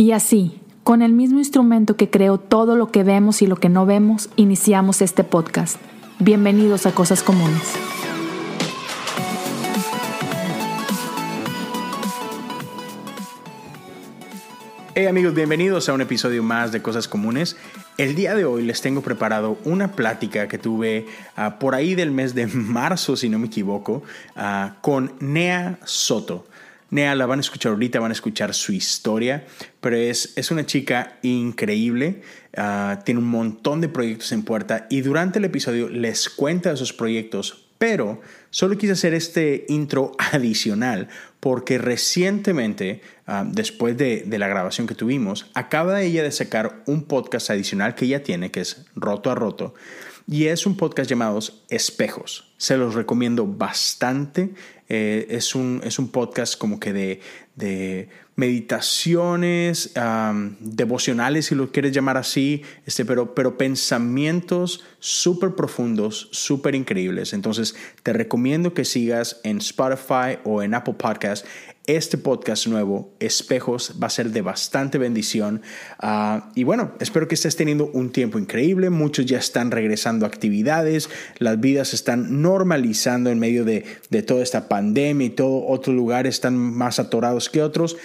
Y así, con el mismo instrumento que creó todo lo que vemos y lo que no vemos, iniciamos este podcast. Bienvenidos a Cosas Comunes. Hey amigos, bienvenidos a un episodio más de Cosas Comunes. El día de hoy les tengo preparado una plática que tuve ah, por ahí del mes de marzo, si no me equivoco, ah, con Nea Soto. Nea la van a escuchar ahorita, van a escuchar su historia, pero es, es una chica increíble, ah, tiene un montón de proyectos en puerta y durante el episodio les cuenta esos proyectos, pero solo quise hacer este intro adicional porque recientemente, ah, después de, de, la grabación que tuvimos, acaba ella de sacar un podcast adicional que ella tiene, que es Roto a Roto, y es un podcast llamado Espejos. Se los recomiendo bastante. Eh, es, un, es un podcast como que de, de meditaciones, devocionales, si lo quieres llamar así, este, pero, pero pensamientos súper profundos, súper increíbles. Entonces, te recomiendo que sigas en Spotify o en Apple Podcast este podcast nuevo, Espejos, va a ser de bastante bendición. Ah, y bueno, espero que estés teniendo un tiempo increíble. Muchos ya están regresando a actividades, las vidas están normalizando en medio de, de toda esta pandemia y todo. Otros lugares están más atorados que otros.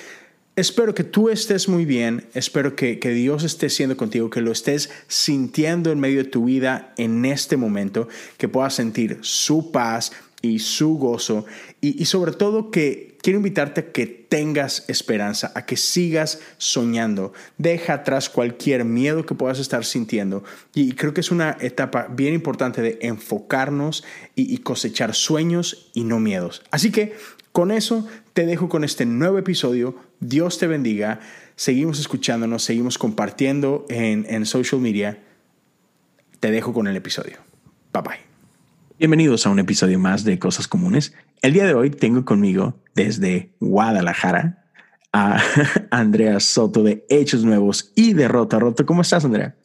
Espero que tú estés muy bien, espero que, que, Dios esté siendo contigo, que lo estés sintiendo en medio de tu vida en este momento, que puedas sentir su paz y su gozo y, y sobre todo que quiero invitarte a que tengas esperanza, a que sigas soñando. Deja atrás cualquier miedo que puedas estar sintiendo. Y creo que es una etapa bien importante de enfocarnos y, y cosechar sueños y no miedos. Así que con eso te dejo con este nuevo episodio. Dios te bendiga. Seguimos escuchándonos, seguimos compartiendo en, en social media. Te dejo con el episodio. Bye bye. Bienvenidos a un episodio más de Cosas Comunes. El día de hoy tengo conmigo desde Guadalajara a Andrea Soto de Hechos Nuevos y de Rota Roto. ¿Cómo estás, Andrea?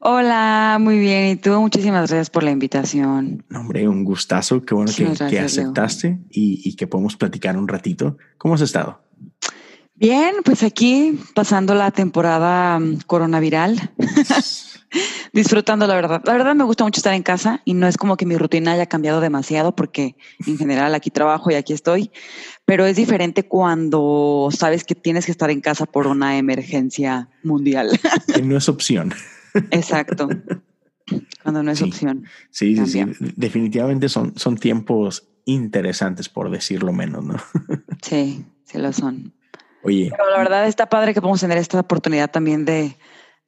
Hola, muy bien. Y tú, muchísimas gracias por la invitación. No, hombre, un gustazo. Qué bueno que, gracias, que, aceptaste y, y, que podemos platicar un ratito. ¿Cómo has estado? Bien, pues aquí pasando la temporada um, coronaviral. Disfrutando, la verdad. La verdad me gusta mucho estar en casa y no es como que mi rutina haya cambiado demasiado porque en general aquí trabajo y aquí estoy, pero es diferente cuando sabes que tienes que estar en casa por una emergencia mundial. Que no es opción. Exacto. Cuando no es sí. opción. Sí, sí, sí. Definitivamente son, son tiempos interesantes, por decirlo menos, ¿no? Sí, sí lo son. Oye. Pero la verdad está padre que podemos tener esta oportunidad también de,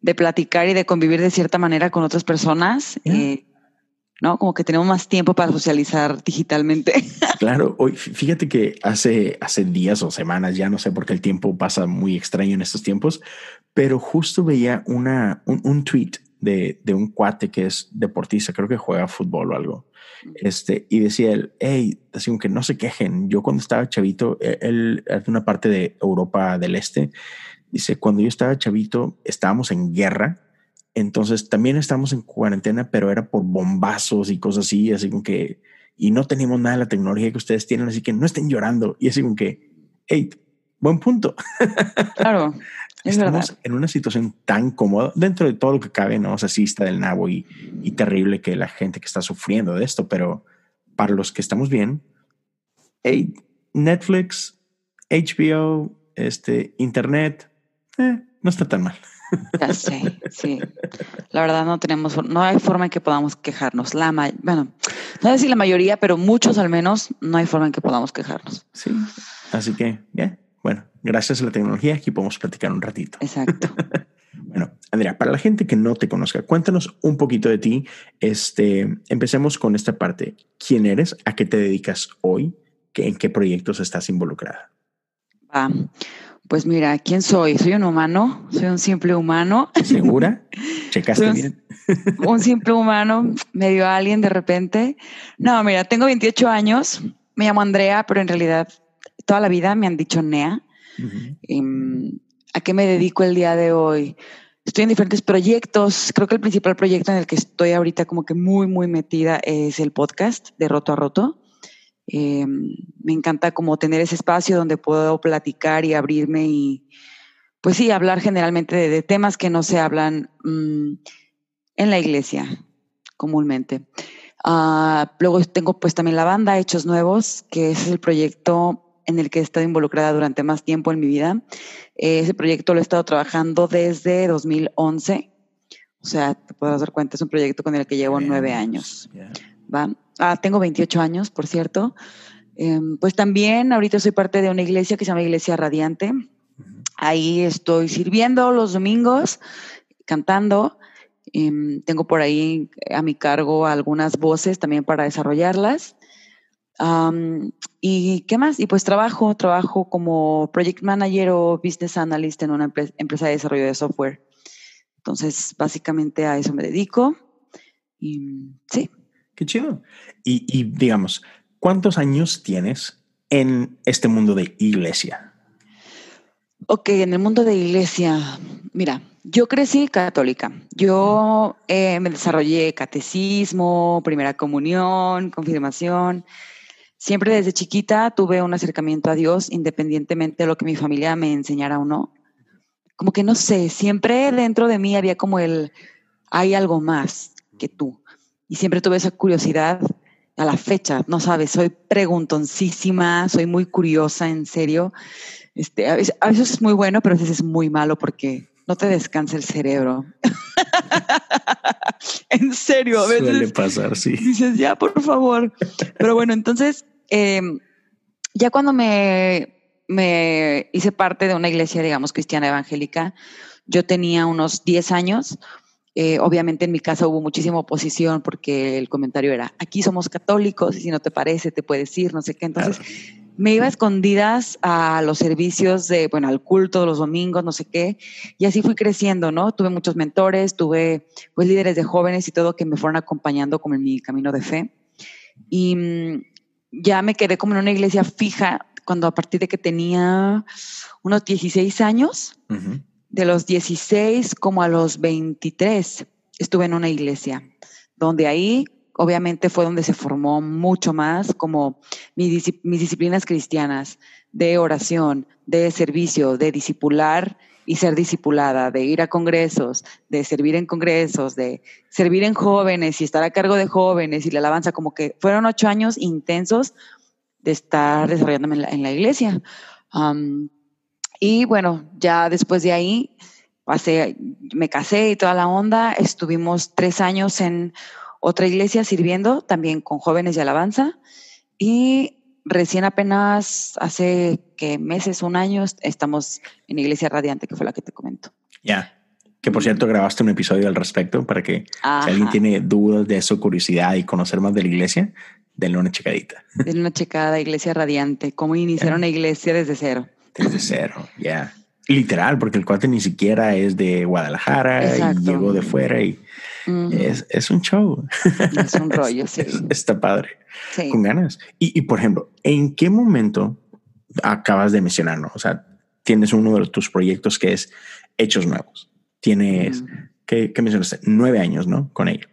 de platicar y de convivir de cierta manera con otras personas. Yeah. Eh, ¿no? Como que tenemos más tiempo para socializar digitalmente. Claro, hoy fíjate que hace, hace días o semanas, ya no sé por qué el tiempo pasa muy extraño en estos tiempos, pero justo veía una, un, un tweet de, de, un cuate que es deportista, creo que juega fútbol o algo. Este, y decía él, hey, así que no se quejen. Yo cuando estaba chavito, e, él de una parte de Europa del Este. Dice, cuando yo estaba chavito, estábamos en guerra entonces también estamos en cuarentena, pero era por bombazos y cosas así, así como que, y no teníamos nada de la tecnología que ustedes tienen, así que no estén llorando. Y así como que, hey, buen punto. Claro. Es estamos verdad. en una situación tan cómoda dentro de todo lo que cabe, no o sea, sí está del nabo y, y terrible que la gente que está sufriendo de esto, pero para los que estamos bien, hey, Netflix, HBO, este, Internet, eh, no está tan mal. Ya sé, sí. La verdad no tenemos, no hay forma en que podamos quejarnos. La bueno, no sé si la mayoría, pero muchos al menos, no hay forma en que podamos quejarnos. Sí. Así que, ya, yeah. bueno, gracias a la tecnología aquí podemos platicar un ratito. Exacto. bueno, Andrea, para la gente que no te conozca, cuéntanos un poquito de ti. Este, empecemos con esta parte. ¿Quién eres? ¿A qué te dedicas hoy? ¿En qué proyectos estás involucrada? Ah, pues mira, ¿quién soy? Soy un humano, soy un simple humano. ¿Segura? ¿Checaste un, bien? un simple humano, medio alien de repente. No, mira, tengo 28 años, me llamo Andrea, pero en realidad toda la vida me han dicho Nea. -huh. ¿A qué me dedico el día de hoy? Estoy en diferentes proyectos. Creo que el principal proyecto en el que estoy ahorita como que muy, muy metida es el podcast de Roto a Roto. Eh, me encanta como tener ese espacio donde puedo platicar y abrirme y pues sí, hablar generalmente de, temas que no se hablan mm, en la iglesia comúnmente. Ah, luego tengo pues también la banda Hechos Nuevos, que es el proyecto en el que he estado involucrada durante más tiempo en mi vida. ese proyecto lo he estado trabajando desde 2011. O sea, te podrás dar cuenta, es un proyecto con el que llevo nueve años. ¿va? Ah, tengo 28 años, por cierto. Em, pues también ahorita soy parte de una iglesia que se llama Iglesia Radiante. Ahí estoy sirviendo los domingos, cantando. Em, tengo por ahí a mi cargo algunas voces también para desarrollarlas. ¿Y qué más? Y pues trabajo, trabajo como project manager o business analyst en una empresa de desarrollo de software. Entonces, básicamente a eso me dedico. Y sí. Qué chido. Y, y digamos, ¿cuántos años tienes en este mundo de iglesia? Ok, en el mundo de iglesia, mira, yo crecí católica. Yo eh, me desarrollé catecismo, primera comunión, confirmación. Siempre desde chiquita tuve un acercamiento a Dios, independientemente de lo que mi familia me enseñara o no. Como que no sé, siempre dentro de mí había como el, hay algo más que tú. Y siempre tuve esa curiosidad a la fecha, no sabes, soy preguntoncísima, soy muy curiosa, en serio. Este, a, veces, es muy bueno, pero a veces es muy malo porque no te descansa el cerebro. en serio, a veces. Suele pasar, sí. Dices, ya, por favor. Pero bueno, entonces Em, ya cuando me, me hice parte de una iglesia, digamos, cristiana evangélica, yo tenía unos 10 años. Eh, obviamente en mi casa hubo muchísima oposición porque el comentario era, aquí somos católicos y si no te parece te puedes ir, no sé qué. Entonces me iba a escondidas a los servicios de, bueno, al culto los domingos, no sé qué. Y así fui creciendo, ¿no? Tuve muchos mentores, tuve pues líderes de jóvenes y todo que me fueron acompañando como en mi camino de fe. Y mm, ya me quedé como en una iglesia fija cuando a partir de que tenía unos 16 años, de los 16 como a los 23, estuve en una iglesia, donde ahí obviamente fue donde se formó mucho más como mis, disciplinas cristianas de oración, de servicio, de discipular y ser discipulada, de ir a congresos, de servir en congresos, de servir en jóvenes y estar a cargo de jóvenes y la alabanza, como que fueron ocho años intensos de estar desarrollándome en la, iglesia. y bueno, ya después de ahí pasé, me casé y toda la onda, estuvimos tres años en otra iglesia sirviendo, también con jóvenes de alabanza, y recién apenas hace que meses, un año, estamos en Iglesia Radiante, que fue la que te comento. Ya. Que por cierto, grabaste un episodio al respecto para que si alguien tiene dudas de eso, curiosidad y conocer más de la iglesia, denle una checadita. Denle una checada, Iglesia Radiante, cómo iniciar una iglesia desde cero. Desde cero, ya. Literal, porque el cuate ni siquiera es de Guadalajara y llegó de fuera y es, es, un show. Es un rollo, sí. está padre. Con ganas. Y, y, por ejemplo, ¿en qué momento acabas de mencionarlo? O sea, tienes uno de tus proyectos que es Hechos Nuevos. Tienes, ¿qué, ¿qué, mencionaste? Nueve años, ¿no? Con ello.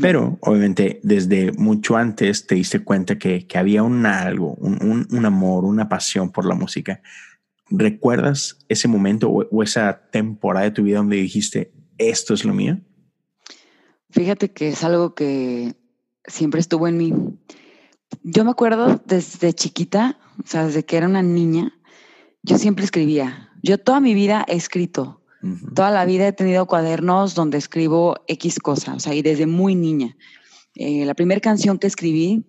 Pero obviamente desde mucho antes te diste cuenta que, que había un algo, un, un, un amor, una pasión por la música ¿Recuerdas ese momento o, esa temporada de tu vida donde dijiste, esto es lo mío? Fíjate que es algo que siempre estuvo en mí. Yo me acuerdo desde chiquita, o sea, desde que era una niña, yo siempre escribía. Yo toda mi vida he escrito. Toda la vida he tenido cuadernos donde escribo X cosas, o sea, y desde muy niña. Eh, la primera canción que escribí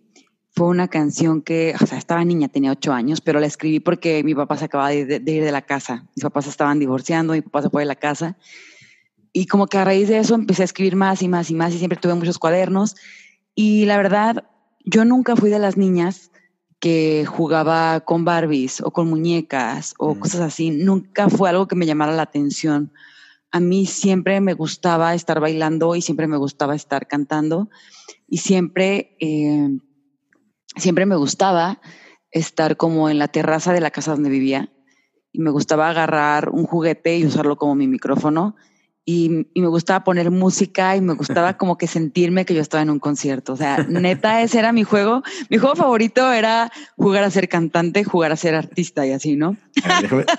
fue una canción que, o sea, estaba niña, tenía ocho años, pero la escribí porque mi papá se acababa de, ir de la casa. Mis papás estaban divorciando, mi papá se fue de la casa. Y como que a raíz de eso empecé a escribir más y más y más y siempre tuve muchos cuadernos. Y la verdad, yo nunca fui de las niñas que jugaba con Barbies o con muñecas o cosas así. Nunca fue algo que me llamara la atención. A mí siempre me gustaba estar bailando y siempre me gustaba estar cantando y siempre eh, siempre me gustaba estar como en la terraza de la casa donde vivía y me gustaba agarrar un juguete y usarlo como mi micrófono y, me gustaba poner música y me gustaba como que sentirme que yo estaba en un concierto. O sea, neta, ese era mi juego. Mi juego favorito era jugar a ser cantante, jugar a ser artista y así, ¿no?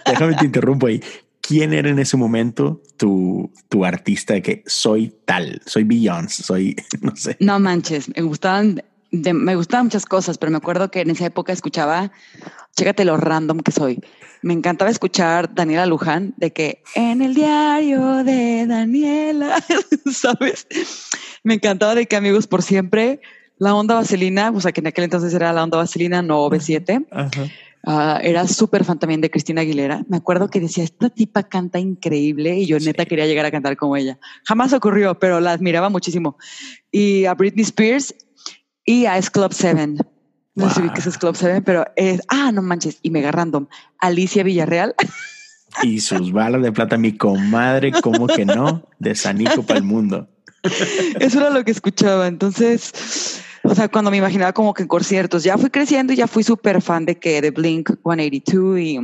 déjame, te interrumpo ahí. ¿quién era en ese momento tu, tu artista de que soy tal, soy Beyoncé, soy, no sé? No manches, me gustaban, me gustaban muchas cosas, pero me acuerdo que en esa época escuchaba, chécate lo random que soy. Me encantaba escuchar Daniela Luján de que en el diario de Daniela, ¿sabes? Me encantaba de que amigos por siempre, la onda vaselina, o sea que en aquel entonces era la onda vaselina, no B7. Ajá Ah, era súper fan también de Cristina Aguilera. Me acuerdo que decía, esta tipa canta increíble y yo neta quería llegar a cantar como ella. Jamás ocurrió, pero la admiraba muchísimo. Y a Britney Spears y a S Club 7. No sé qué es Club 7, pero es, ah, no manches, y mega random. Alicia Villarreal. Y sus balas de plata, mi comadre, como que no, de Sanico para el mundo. Eso era lo que escuchaba. Entonces, o sea, cuando me imaginaba como que en conciertos, ya fui creciendo y ya fui súper fan de que de Blink 182 y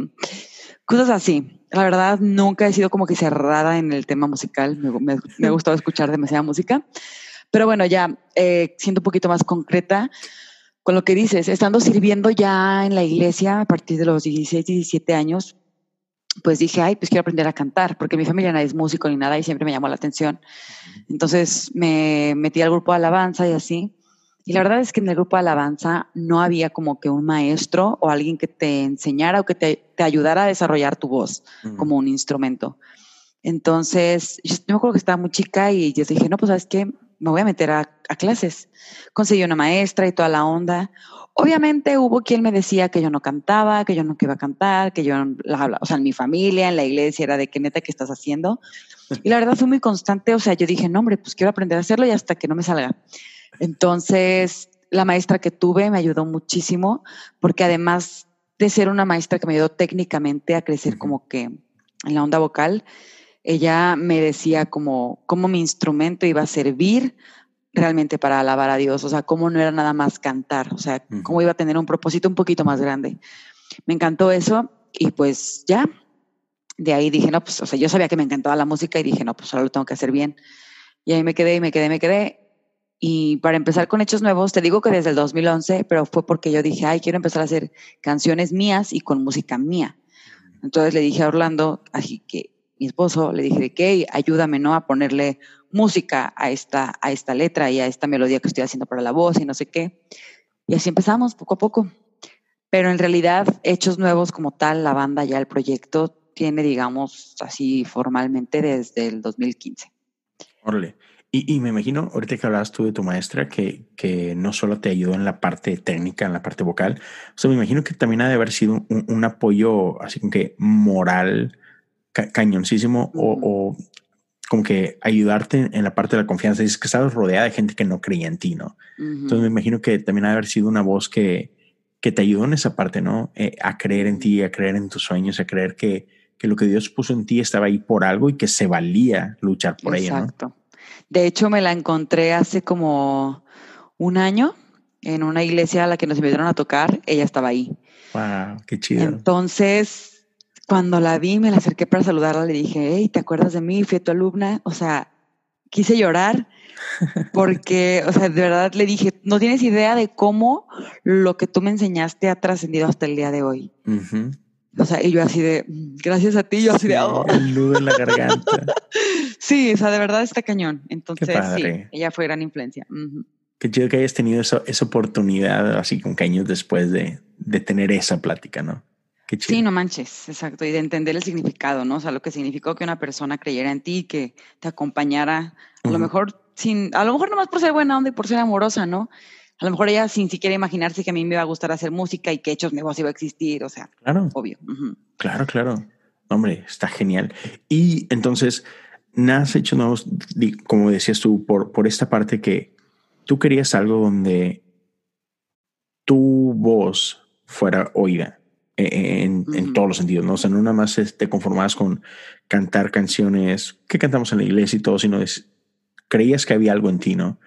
cosas así. La verdad, nunca he sido como que cerrada en el tema musical. Me, me, ha gustado escuchar demasiada música. Pero bueno, ya eh, siendo un poquito más concreta con lo que dices, estando sirviendo ya en la iglesia a partir de los 16, 17 años, pues dije, ay, pues quiero aprender a cantar, porque mi familia no es músico ni nada y siempre me llamó la atención. Entonces me metí al grupo de alabanza y así. Y la verdad es que en el grupo de alabanza no había como que un maestro o alguien que te enseñara o que te, te ayudara a desarrollar tu voz como un instrumento. Entonces, yo me acuerdo que estaba muy chica y yo dije, no, pues sabes qué, me voy a meter a, clases. Conseguí una maestra y toda la onda. Obviamente hubo quien me decía que yo no cantaba, que yo no iba a cantar, que yo, la, o sea, en mi familia, en la iglesia, era de qué neta, ¿qué estás haciendo? Y la verdad fue muy constante, o sea, yo dije, no, hombre, pues quiero aprender a hacerlo y hasta que no me salga. Entonces, la maestra que tuve me ayudó muchísimo porque además de ser una maestra que me ayudó técnicamente a crecer como que en la onda vocal, ella me decía como cómo mi instrumento iba a servir realmente para alabar a Dios, o sea, cómo no era nada más cantar, o sea, cómo iba a tener un propósito un poquito más grande. Me encantó eso y pues ya, de ahí dije, no, pues, o sea, yo sabía que me encantaba la música y dije, no, pues ahora lo tengo que hacer bien. Y ahí me quedé, y me quedé, me quedé. Y para empezar con Hechos Nuevos, te digo que desde el 2011, pero fue porque yo dije, ay, quiero empezar a hacer canciones mías y con música mía. Entonces le dije a Orlando, así que mi esposo, le dije, que ayúdame, ¿no? A ponerle música a esta, a esta letra y a esta melodía que estoy haciendo para la voz y no sé qué. Y así empezamos, poco a poco. Pero en realidad, Hechos Nuevos como tal, la banda ya, el proyecto, tiene, digamos, así formalmente desde el 2015. Órale. Y, me imagino, ahorita que hablabas tú de tu maestra, que, que no solo te ayudó en la parte técnica, en la parte vocal, o sea, me imagino que también ha de haber sido un, apoyo así como que moral cañoncísimo o, como que ayudarte en la parte de la confianza. Dices que estabas rodeada de gente que no creía en ti, ¿no? Entonces me imagino que también haber sido una voz que, que te ayudó en esa parte, ¿no? Eh, a creer en ti, a creer en tus sueños, a creer que, que lo que Dios puso en ti estaba ahí por algo y que se valía luchar por ello, ¿no? Exacto. De hecho, me la encontré hace como un año en una iglesia a la que nos invitaron a tocar. Ella estaba ahí. Wow, qué chido. Entonces, cuando la vi, me la acerqué para saludarla. Le dije, hey, ¿te acuerdas de mí? Fui tu alumna. O sea, quise llorar porque, o sea, de verdad le dije, no tienes idea de cómo lo que tú me enseñaste ha trascendido hasta el día de hoy. O sea, y yo así de, gracias a ti, yo así de, oh". El nudo en la garganta. sí, o sea, de verdad está cañón. Entonces, sí, ella fue gran influencia. Qué chido que hayas tenido esa, esa oportunidad así con años después de, de, tener esa plática, ¿no? Qué chido. Sí, no manches, exacto. Y de entender el significado, ¿no? O sea, lo que significó que una persona creyera en ti, que te acompañara, a lo mejor sin, a lo mejor nomás por ser buena onda y por ser amorosa, ¿no? a lo mejor ella sin siquiera imaginarse que a mí me iba a gustar hacer música y que Hechos Nuevos iba a existir, o sea, claro. obvio. Claro, claro. Hombre, está genial. Y entonces, nace Hechos Nuevos, como decías tú, por, por esta parte que tú querías algo donde tu voz fuera oída e, en, en, todos los sentidos, ¿no? O sea, no nada más te conformabas con cantar canciones que cantamos en la iglesia y todo, sino es, creías que había algo en ti, ¿no?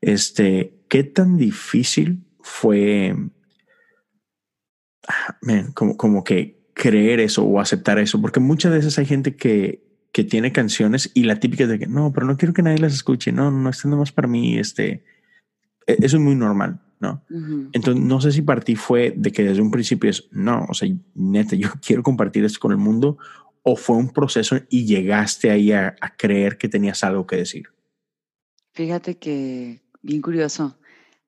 Este, ¿qué tan difícil fue ah, como, como, que creer eso o aceptar eso? Porque muchas veces hay gente que, que tiene canciones y la típica es de que no, pero no quiero que nadie las escuche. No, no, esto no más para mí. Este, e, eso es muy normal, ¿no? Entonces, no sé si para ti fue de que desde un principio es no, o sea, neta, yo quiero compartir esto con el mundo o fue un proceso y llegaste ahí a, creer que tenías algo que decir? Fíjate que, bien curioso,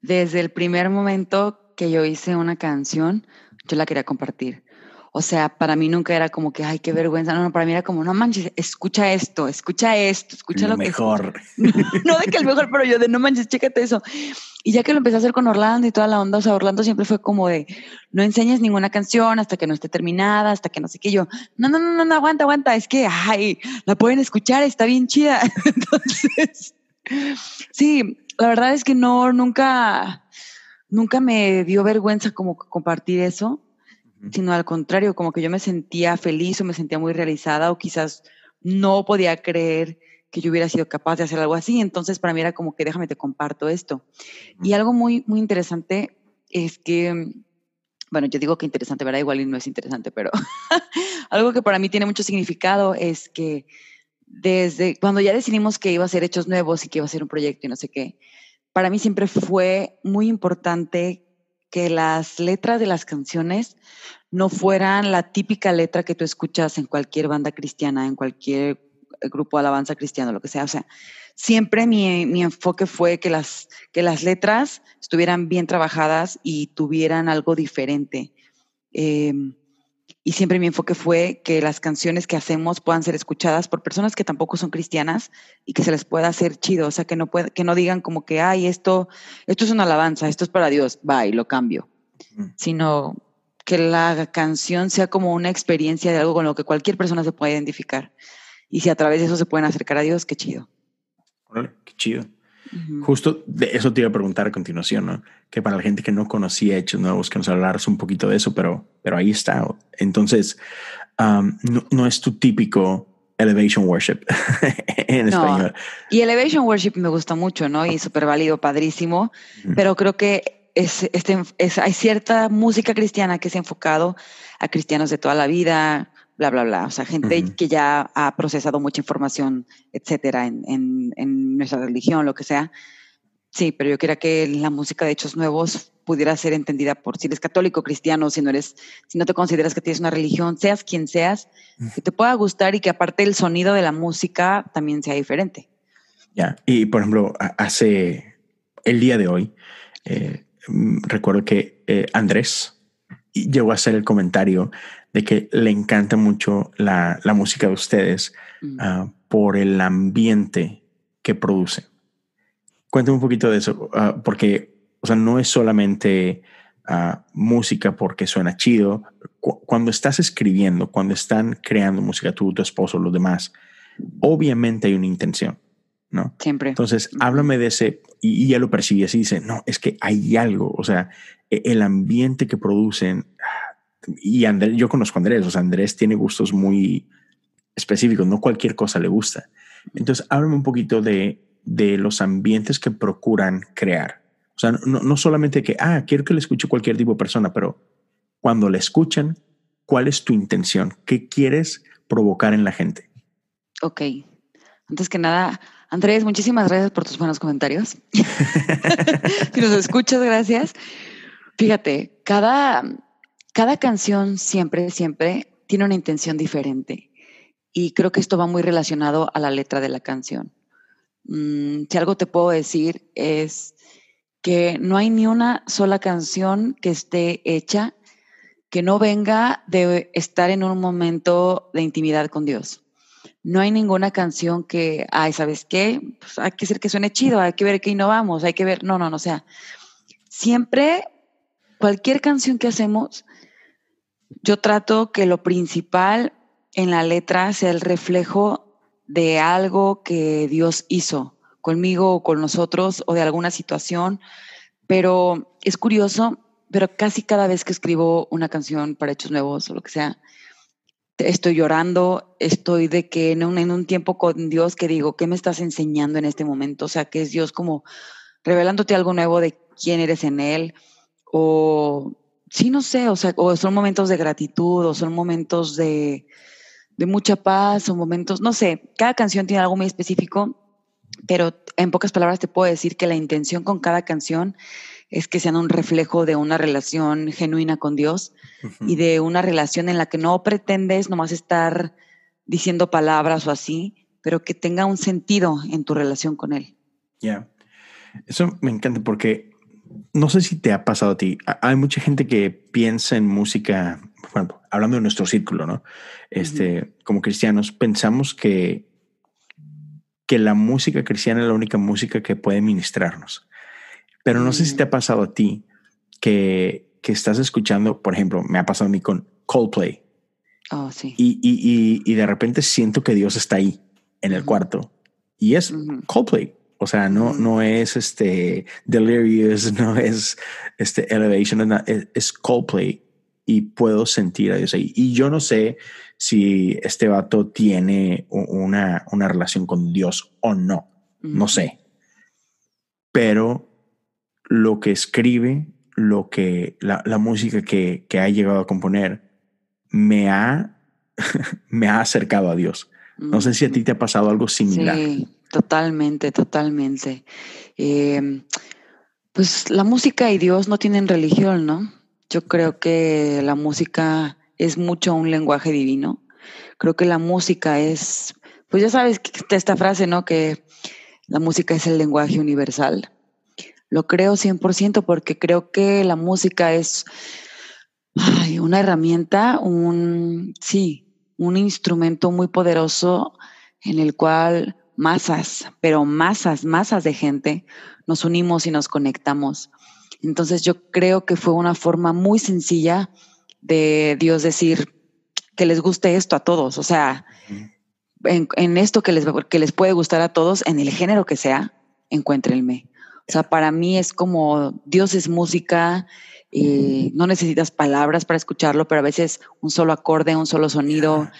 desde el primer momento que yo hice una canción, yo la quería compartir. O sea, para mí nunca era como que, ay, qué vergüenza. No, no, para mí era como, no manches, escucha esto, escucha esto, escucha lo, mejor. No, de que el mejor, pero yo de no manches, chécate eso. Y ya que lo empecé a hacer con Orlando y toda la onda, o sea, Orlando siempre fue como de, no enseñes ninguna canción hasta que no esté terminada, hasta que no sé qué. Yo, no, no, no, no, aguanta, aguanta, es que, ay, la pueden escuchar, está bien chida. Entonces, sí, la verdad es que no, nunca, nunca me dio vergüenza como compartir eso sino al contrario, como que yo me sentía feliz o me sentía muy realizada o quizás no podía creer que yo hubiera sido capaz de hacer algo así. Entonces, para mí era como que déjame te comparto esto. Y algo muy, muy interesante es que, bueno, yo digo que interesante, ¿verdad? Igual y no es interesante, pero algo que para mí tiene mucho significado es que desde cuando ya decidimos que iba a ser Hechos Nuevos y que iba a ser un proyecto y no sé qué, para mí siempre fue muy importante que las letras de las canciones no fueran la típica letra que tú escuchas en cualquier banda cristiana, en cualquier grupo de alabanza cristiano, lo que sea. O sea, siempre mi, mi, enfoque fue que las, que las letras estuvieran bien trabajadas y tuvieran algo diferente. Eh, y siempre mi enfoque fue que las canciones que hacemos puedan ser escuchadas por personas que tampoco son cristianas y que se les pueda hacer chido, o sea, que no, que no digan como que, ay, esto, esto es una alabanza, esto es para Dios, va y lo cambio, sino que la canción sea como una experiencia de algo con lo que cualquier persona se pueda identificar. Y si a través de eso se pueden acercar a Dios, qué chido. Órale, qué chido. Justo de eso te iba a preguntar a continuación, ¿no? Que para la gente que no conocía Hechos Nuevos, que nos hablaras un poquito de eso, pero, pero ahí está. Entonces, no, es tu típico Elevation Worship en español. Y Elevation Worship me gusta mucho, ¿no? Y súper válido, padrísimo, pero creo que es, este, es, hay cierta música cristiana que se ha enfocado a cristianos de toda la vida, bla, bla, bla. O sea, gente que ya ha procesado mucha información, etcétera, en, en, en, nuestra religión, lo que sea. Sí, pero yo quería que la música de Hechos Nuevos pudiera ser entendida por si eres católico, cristiano, si no eres, si no te consideras que tienes una religión, seas quien seas, que te pueda gustar y que aparte el sonido de la música también sea diferente. Ya, y por ejemplo, hace el día de hoy, eh, mm, recuerdo que eh, Andrés llegó a hacer el comentario de que le encanta mucho la, la música de ustedes mm. ah, por el ambiente que produce. Cuéntame un poquito de eso, ah, porque, o sea, no es solamente ah, música porque suena chido. cuando estás escribiendo, cuando están creando música, tú, tu esposo, los demás, obviamente hay una intención, ¿no? Siempre. Entonces, háblame de ese, y, ya lo percibe así, dice, no, es que hay algo, o sea, e, el ambiente que producen, y Andrés, yo conozco a Andrés, o sea, Andrés tiene gustos muy específicos, no cualquier cosa le gusta. Entonces, háblame un poquito de, de los ambientes que procuran crear. O sea, no, no, solamente que, ah, quiero que le escuche cualquier tipo de persona, pero cuando le escuchan, ¿cuál es tu intención? ¿Qué quieres provocar en la gente? Ok. Antes que nada, Andrés, muchísimas gracias por tus buenos comentarios. si nos escuchas, gracias. Fíjate, cada, cada canción siempre, siempre tiene una intención diferente. Y creo que esto va muy relacionado a la letra de la canción. Mm, si algo te puedo decir es que no hay ni una sola canción que esté hecha que no venga de estar en un momento de intimidad con Dios. No hay ninguna canción que, ay, ¿sabes qué? Pues hay que ser que suene chido, hay que ver que innovamos, hay que ver, no, no, no, sea, siempre, cualquier canción que hacemos, yo trato que lo principal en la letra sea el reflejo de algo que Dios hizo conmigo o con nosotros o de alguna situación, pero es curioso, pero casi cada vez que escribo una canción para Hechos Nuevos o lo que sea, estoy llorando, estoy de que en un, tiempo con Dios que digo, ¿qué me estás enseñando en este momento? O sea, que es Dios como revelándote algo nuevo de quién eres en Él o sí, no sé, o sea, o son momentos de gratitud, o son momentos de, de mucha paz, o momentos, no sé, cada canción tiene algo muy específico, pero en pocas palabras te puedo decir que la intención con cada canción es que sean un reflejo de una relación genuina con Dios y de una relación en la que no pretendes nomás estar diciendo palabras o así, pero que tenga un sentido en tu relación con él. Ya. Eso me encanta porque no sé si te ha pasado a ti. Hay mucha gente que piensa en música, bueno, hablando de nuestro círculo, ¿no? Este, como cristianos, pensamos que, que la música cristiana es la única música que puede ministrarnos. Pero no sé si te ha pasado a ti que, que estás escuchando, por ejemplo, me ha pasado a mí con Coldplay. Oh, sí. Y, y, y, de repente siento que Dios está ahí en el cuarto y es Coldplay. O sea, no, no es este Delirious, no es este Elevation, es, Coldplay y puedo sentir a Dios ahí. Y yo no sé si este vato tiene una, una relación con Dios o no, no sé. Pero lo que escribe, lo que la, la música que, que, ha llegado a componer, me ha, me ha acercado a Dios. No sé si a ti te ha pasado algo similar. Sí, totalmente, totalmente. Em, pues la música y Dios no tienen religión, ¿no? Yo creo que la música es mucho un lenguaje divino. Creo que la música es, pues ya sabes esta frase, ¿no? Que la música es el lenguaje universal. Lo creo 100% porque creo que la música es una herramienta, un, sí, un instrumento muy poderoso en el cual masas, pero masas, masas de gente nos unimos y nos conectamos. Entonces yo creo que fue una forma muy sencilla de Dios decir que les guste esto a todos, o sea, en, esto que les, que les puede gustar a todos, en el género que sea, encuéntrenme. O sea, para mí es como Dios es música, eh, no necesitas palabras para escucharlo, pero a veces un solo acorde, un solo sonido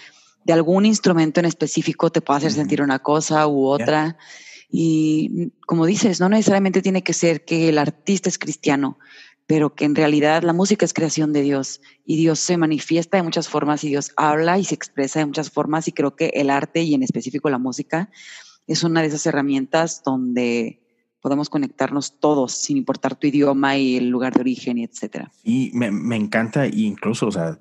de algún instrumento en específico te puede hacer sentir una cosa u otra. Y como dices, no necesariamente tiene que ser que el artista es cristiano, pero que en realidad la música es creación de Dios y Dios se manifiesta de muchas formas y Dios habla y se expresa de muchas formas y creo que el arte y en específico la música es una de esas herramientas donde podemos conectarnos todos, sin importar tu idioma y el lugar de origen y etcétera. Y me, me encanta, incluso, o sea,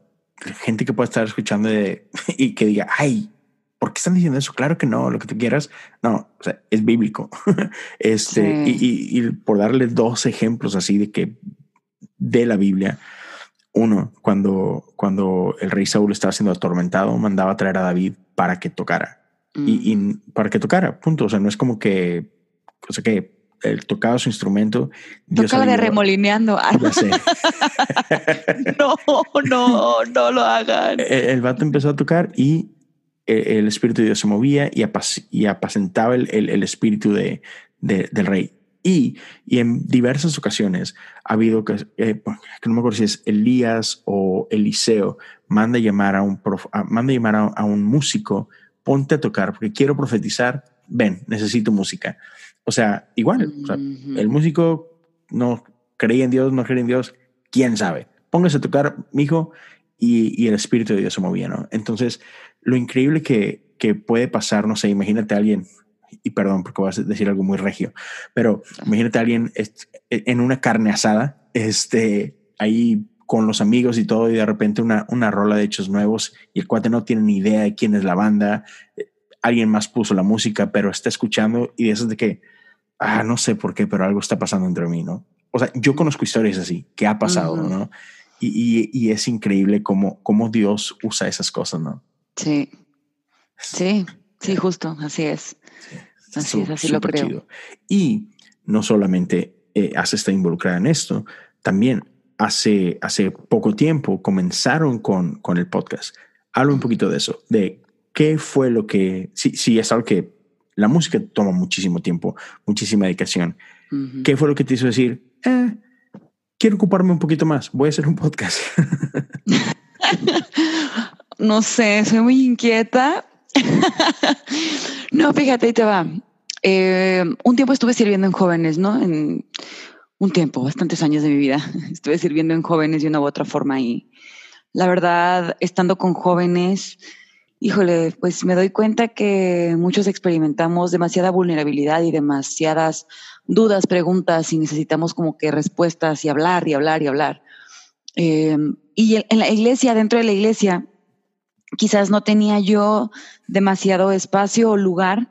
gente que pueda estar escuchando y que diga, ay, ¿por qué están diciendo eso? Claro que no, lo que tú quieras. No, o sea, es bíblico. este, y, y, por darle dos ejemplos así de que de la Biblia, uno, cuando, cuando el rey Saúl estaba siendo atormentado, mandaba a traer a David para que tocara. Y, y, mm. para que tocara, punto. O sea, no es como que, o sea, que él tocaba su instrumento. Tocaba de remolineando. no, no, no lo hagan. El, el, vato empezó a tocar y eh, el, espíritu de Dios se movía y, y apacentaba el, el espíritu de, de, del rey. Y, y, en diversas ocasiones ha habido que, eh, que, no me acuerdo si es Elías o Eliseo, manda llamar a un, prof, a, manda llamar a, a un músico, ponte a tocar porque quiero profetizar, ven, necesito música. O sea, igual, el músico no creía en Dios, no creía en Dios, quién sabe. Póngase a tocar, mijo, y, y el Espíritu de Dios se movía, ¿no? Entonces, lo increíble que, que puede pasar, no sé, imagínate a alguien, y perdón porque vas a decir algo muy regio, pero imagínate a alguien en una carne asada, este, ahí con los amigos y todo, y de repente una, una rola de hechos nuevos, y el cuate no tiene ni idea de quién es la banda, alguien más puso la música, pero está escuchando y de eso de que, ah, no sé por qué, pero algo está pasando entre mí, ¿no? O sea, yo conozco historias así, que ha pasado, ¿no? Y, y, es increíble cómo, cómo Dios usa esas cosas, ¿no? Sí. Sí, sí, justo, así es. así es, así lo creo. Y no solamente eh, has estado involucrada en esto, también hace, hace poco tiempo comenzaron con, con el podcast. Hablo un poquito de eso, de ¿qué fue lo que, si, si es algo que la música toma muchísimo tiempo, muchísima dedicación, ¿qué fue lo que te hizo decir, eh, quiero ocuparme un poquito más, voy a hacer un podcast? no sé, soy muy inquieta. no, fíjate, ahí te va. Eh, un tiempo estuve sirviendo en jóvenes, ¿no? En un tiempo, bastantes años de mi vida. Estuve sirviendo en jóvenes de una u otra forma y la verdad, estando con jóvenes, híjole, pues me doy cuenta que muchos experimentamos demasiada vulnerabilidad y demasiadas dudas, preguntas y necesitamos como que respuestas y hablar y hablar y hablar. Eh, y en la iglesia, dentro de la iglesia, quizás no tenía yo demasiado espacio o lugar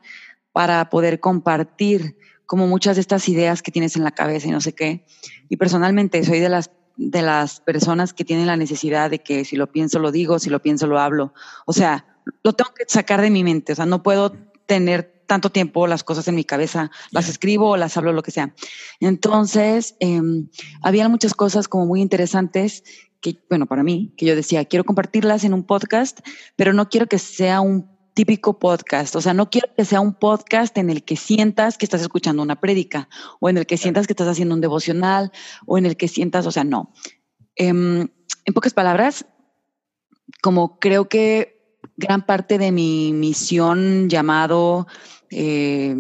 para poder compartir como muchas de estas ideas que tienes en la cabeza y no sé qué. Y personalmente soy de las de las personas que tienen la necesidad de que si lo pienso lo digo, si lo pienso lo hablo. O sea, lo tengo que sacar de mi mente, o sea, no puedo tener tanto tiempo las cosas en mi cabeza, las escribo o las hablo, lo que sea. Entonces, eh, había muchas cosas como muy interesantes que, bueno, para mí, que yo decía, quiero compartirlas en un podcast, pero no quiero que sea un típico podcast. O sea, no quiero que sea un podcast en el que sientas que estás escuchando una prédica o en el que sientas que estás haciendo un devocional o en el que sientas, o sea, no. Em, en pocas palabras, como creo que gran parte de mi misión llamado eh,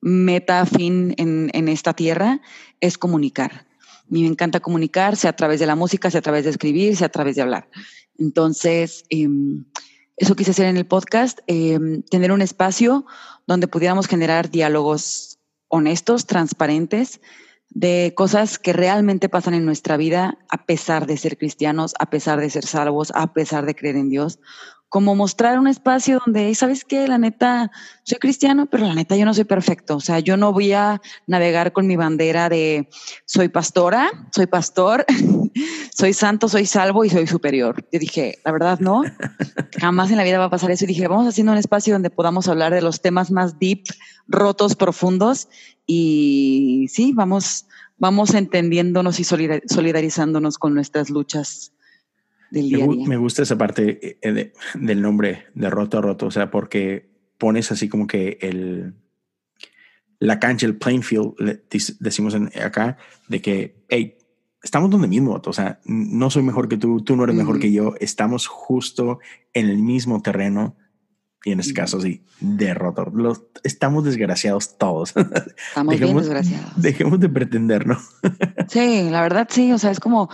meta, fin en, esta tierra es comunicar. A mí me encanta comunicar, sea a través de la música, sea a través de escribir, sea a través de hablar. Entonces, eh, eso quise hacer en el podcast, eh, tener un espacio donde pudiéramos generar diálogos honestos, transparentes, de cosas que realmente pasan en nuestra vida a pesar de ser cristianos, a pesar de ser salvos, a pesar de creer en Dios, como mostrar un espacio donde, ¿sabes qué? La neta, soy cristiano, pero la neta yo no soy perfecto. O sea, yo no voy a navegar con mi bandera de soy pastora, soy pastor, soy santo, soy salvo y soy superior. Yo dije, la verdad no, jamás en la vida va a pasar eso. Y dije, vamos haciendo un espacio donde podamos hablar de los temas más deep, rotos, profundos. Y sí, vamos, vamos entendiéndonos y solidarizándonos con nuestras luchas me, gusta esa parte eh, del nombre de roto a roto, o sea, porque pones así como que el la cancha, el playing field, decimos acá, de que, hey, estamos donde mismo, o sea, no soy mejor que tú, tú no eres mejor que yo, estamos justo en el mismo terreno, y en este caso sí, de roto. Los, estamos desgraciados todos. Estamos bien desgraciados. Dejemos de pretender, ¿no? sí, la verdad sí, o sea, es como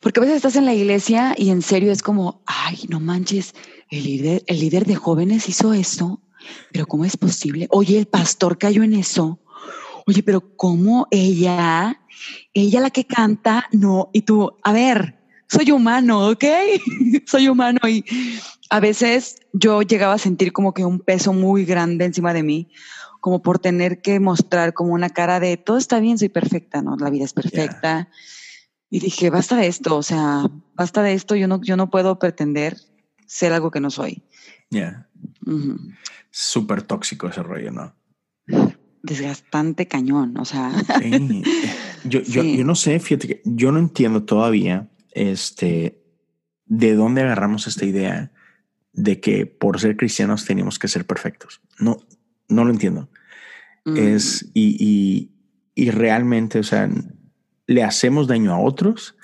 porque a veces estás en la iglesia y en serio es como, ay, no manches, el líder, el líder de jóvenes hizo eso, pero ¿cómo es posible? Oye, el pastor cayó en eso. Oye, pero ¿cómo ella, ella la que canta, no? Y tú, a ver, soy humano, ¿ok? soy humano y a veces yo llegaba a sentir como que un peso muy grande encima de mí, como por tener que mostrar como una cara de todo está bien, soy perfecta, ¿no? La vida es perfecta. Y dije, basta de esto, o sea, basta de esto, yo no, yo no puedo pretender ser algo que no soy. Ya. Súper tóxico ese rollo, ¿no? Desgastante cañón, o sea. Sí. Yo, yo, yo, no sé, fíjate que yo no entiendo todavía este, de dónde agarramos esta idea de que por ser cristianos tenemos que ser perfectos. No, no lo entiendo. Es, mm. y, y, y realmente, o sea, le hacemos daño a otros,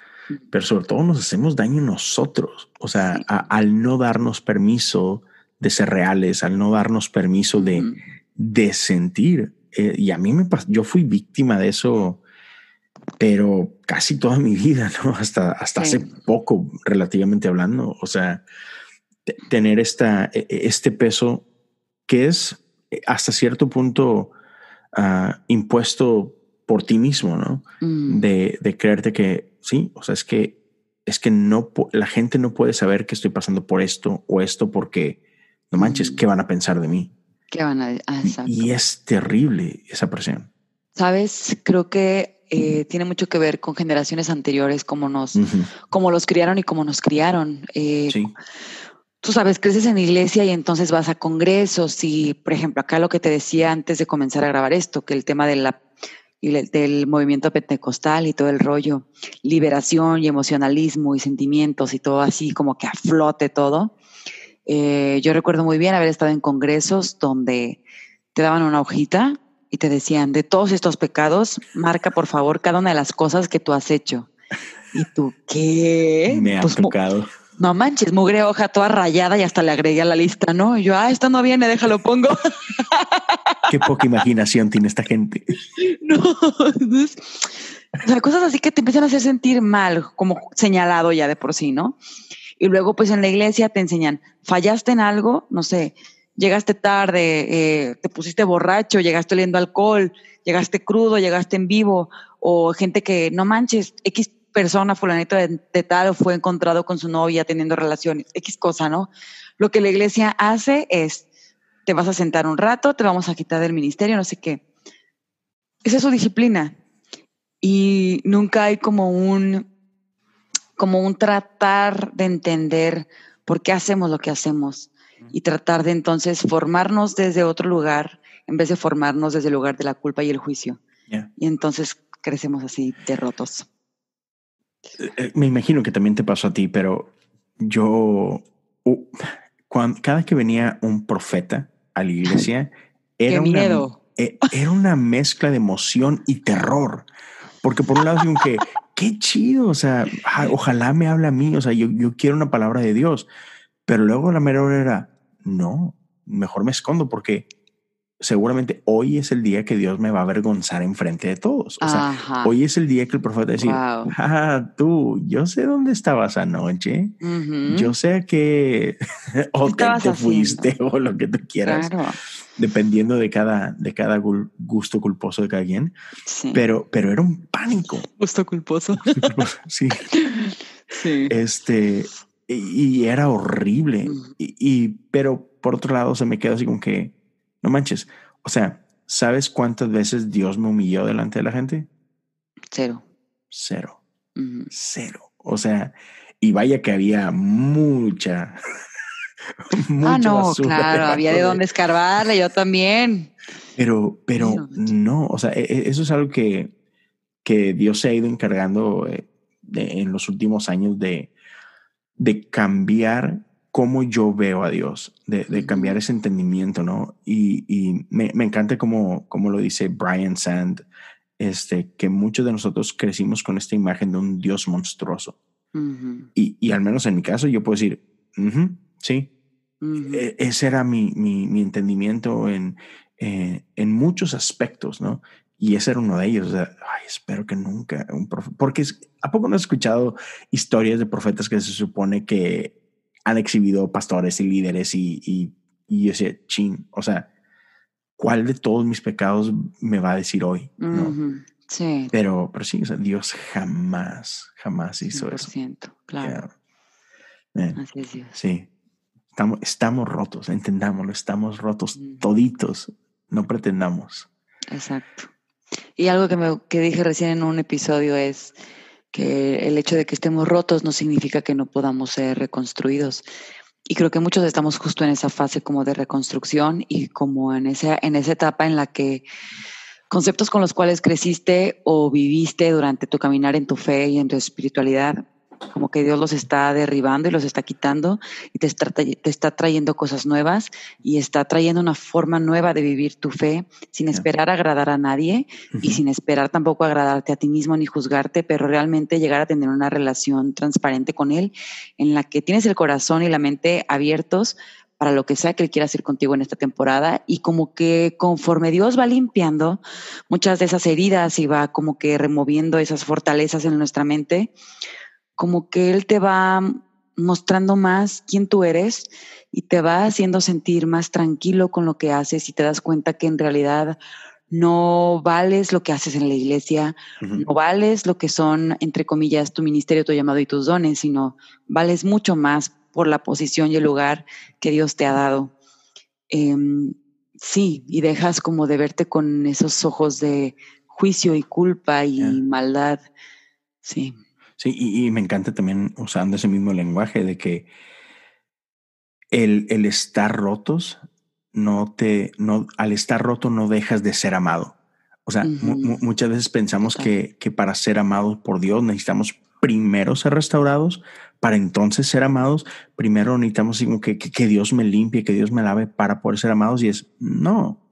pero sobre todo nos hacemos daño nosotros. O sea, al no darnos permiso de ser reales, al no darnos permiso de, de sentir. Eh, y a mí me pasó, yo fui víctima de eso, pero casi toda mi vida, ¿no? Hasta, hasta hace poco, relativamente hablando. O sea, tener esta, e, e, este peso que es eh, hasta cierto punto ah, impuesto por ti mismo, ¿no? Mm. De, de, creerte que sí, o sea, es que es que no la gente no puede saber que estoy pasando por esto o esto porque no manches, mm. ¿qué van a pensar de mí? ¿Qué van a ah, Y es terrible esa presión. Sabes, creo que eh, tiene mucho que ver con generaciones anteriores, como nos, como los criaron y cómo nos criaron. Eh, sí. Tú sabes, creces en iglesia y entonces vas a congresos y, por ejemplo, acá lo que te decía antes de comenzar a grabar esto, que el tema de la y del movimiento pentecostal y todo el rollo, liberación y emocionalismo y sentimientos y todo así como que a flote todo. Eh, yo recuerdo muy bien haber estado en congresos donde te daban una hojita y te decían, de todos estos pecados, marca por favor cada una de las cosas que tú has hecho. Y tú, ¿qué? Me ha pues, tocado no manches, mugre hoja toda rayada y hasta le agregué a la lista, ¿no? Y yo, ah, esto no viene, déjalo pongo. Qué poca imaginación tiene esta gente. No, o sea, cosas así que te empiezan a hacer sentir mal, como señalado ya de por sí, ¿no? Y luego, pues en la iglesia te enseñan, fallaste en algo, no sé, llegaste tarde, eh, te pusiste borracho, llegaste oliendo alcohol, llegaste crudo, llegaste en vivo, o gente que, no manches, X persona, fulanito de, tal, fue encontrado con su novia teniendo relaciones, X cosa, ¿no? Lo que la iglesia hace es, te vas a sentar un rato, te vamos a quitar del ministerio, no sé qué. Esa es su disciplina. Y nunca hay como un, como un tratar de entender por qué hacemos lo que hacemos y tratar de entonces formarnos desde otro lugar en vez de formarnos desde el lugar de la culpa y el juicio. Y entonces crecemos así derrotos. Eh, eh, me imagino que también te pasó a ti, pero yo, cada que venía un profeta a la iglesia, era, Una, eh, era una mezcla de emoción y terror. Porque por un lado digo que, qué chido, o sea, ojalá me hable a mí, o sea, yo, yo quiero una palabra de Dios. Pero luego la mera era, no, mejor me escondo porque seguramente hoy es el día que Dios me va a avergonzar en frente de todos. O sea, hoy es el día que el profeta decir, ah, tú, yo sé dónde estabas anoche, yo sé que o te, fuiste o lo que tú quieras, dependiendo de cada, de cada gusto culposo de cada quien. Pero, pero era un pánico. Gusto culposo. sí. sí. Este, y, era horrible. y, pero por otro lado se me quedó así como que no manches. O sea, ¿sabes cuántas veces Dios me humilló delante de la gente? Cero. Cero. Cero. O sea, y vaya que había mucha. mucha ah, no, claro, había de dónde escarbarle, yo también. Pero, pero no, o sea, e, e, eso es algo que, que Dios se ha ido encargando eh, en los últimos años de, de cambiar cómo yo veo a Dios, de, cambiar ese entendimiento, ¿no? Y, me, encanta como, como lo dice Brian Sand, este, que muchos de nosotros crecimos con esta imagen de un Dios monstruoso. y, al menos en mi caso yo puedo decir, sí, e, ese era mi, mi, entendimiento en, eh, en muchos aspectos, ¿no? Y ese era uno de ellos. ay, espero que nunca un profeta, porque ¿a poco no has escuchado historias de profetas que se supone que han exhibido pastores y líderes y, y, y yo decía, chin, o sea, ¿cuál de todos mis pecados me va a decir hoy? Sí. Pero, pero sí, o sea, Dios jamás, jamás hizo 100%, eso. Claro. Así es Dios. Sí. Estamos, estamos rotos, entendámoslo, estamos rotos toditos, no pretendamos. Exacto. Y algo que, me, que dije recién en un episodio es, que el hecho de que estemos rotos no significa que no podamos ser reconstruidos. Y creo que muchos estamos justo en esa fase como de reconstrucción y como en esa, en esa etapa en la que conceptos con los cuales creciste o viviste durante tu caminar en tu fe y en tu espiritualidad como que Dios los está derribando y los está quitando y te está, te está trayendo cosas nuevas y está trayendo una forma nueva de vivir tu fe sin esperar agradar a nadie y sin esperar tampoco agradarte a ti mismo ni juzgarte, pero realmente llegar a tener una relación transparente con Él en la que tienes el corazón y la mente abiertos para lo que sea que Él quiera hacer contigo en esta temporada y como que conforme Dios va limpiando muchas de esas heridas y va como que removiendo esas fortalezas en nuestra mente, como que Él te va mostrando más quién tú eres y te va haciendo sentir más tranquilo con lo que haces y te das cuenta que en realidad no vales lo que haces en la iglesia, no vales lo que son, entre comillas, tu ministerio, tu llamado y tus dones, sino vales mucho más por la posición y el lugar que Dios te ha dado. Em, sí, y dejas como de verte con esos ojos de juicio y culpa y maldad. Sí. Sí, y, me encanta también usando ese mismo lenguaje de que el, el estar rotos no te, no, al estar roto no dejas de ser amado. O sea, muchas veces pensamos que, que, para ser amados por Dios necesitamos primero ser restaurados, para entonces ser amados. Primero necesitamos que, que, que, Dios me limpie, que Dios me lave para poder ser amados. Y es, no,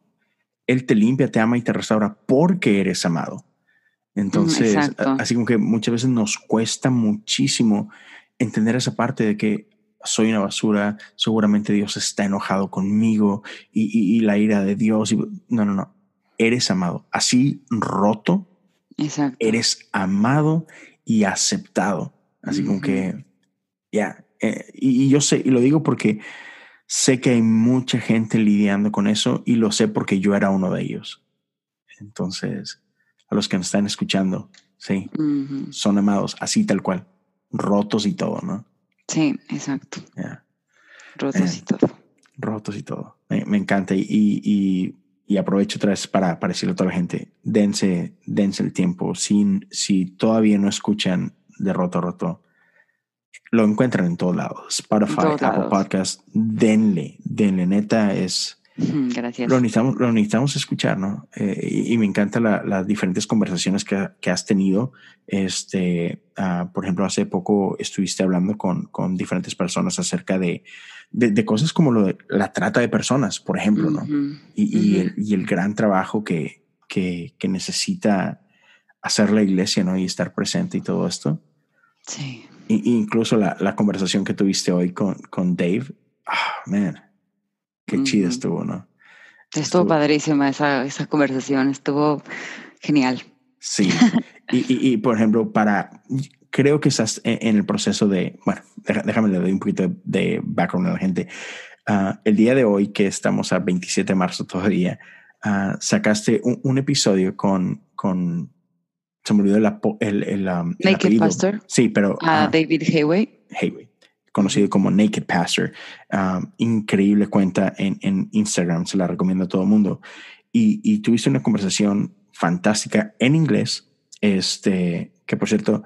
Él te limpia, te ama y te restaura porque eres amado. Entonces, así como que muchas veces nos cuesta muchísimo entender esa parte de que soy una basura, seguramente Dios está enojado conmigo y, la ira de Dios. Y, no, no, no. Eres amado. Así roto, eres amado y aceptado. Así como que, ya. Eh, y, y yo sé, y lo digo porque sé que hay mucha gente lidiando con eso y lo sé porque yo era uno de ellos. Entonces, a los que nos están escuchando, sí. Son amados, así tal cual. Rotos y todo, ¿no? Sí, exacto. Rotos y todo. Rotos y todo. Me, encanta. Y, y, y, aprovecho otra vez para, para, decirle a toda la gente, dense, dense el tiempo. Sin, si todavía no escuchan de Roto Roto, lo encuentran en todos lados. Spotify, Apple Podcast, denle, denle. Neta, es Gracias. Lo necesitamos, lo necesitamos escuchar, ¿no? Eh, y, me encantan las diferentes conversaciones que, que, has tenido. Este, uh, por ejemplo, hace poco estuviste hablando con, con diferentes personas acerca de, de, de, cosas como lo de la trata de personas, por ejemplo, ¿no? y, y, el, y, el, gran trabajo que, que, que, necesita hacer la iglesia, ¿no? Y estar presente y todo esto. Sí. Y, incluso la, la, conversación que tuviste hoy con, con Dave. Ah, man Qué chida estuvo, ¿no? Estuvo, padrísima esa, esa conversación, estuvo genial. Sí. y, y, por ejemplo, para, creo que estás en, el proceso de, bueno, déjame le doy un poquito de background a la gente. Uh, el día de hoy, que estamos a 27 de marzo todavía, uh, sacaste un, un, episodio con, con, se me olvidó el, el, el, um, el Pastor. Sí, pero. Uh, David Hayway. Hayway conocido como Naked Pastor. Um, increíble cuenta en, en, Instagram, se la recomiendo a todo el mundo. Y, y, tuviste una conversación fantástica en inglés, este, que por cierto,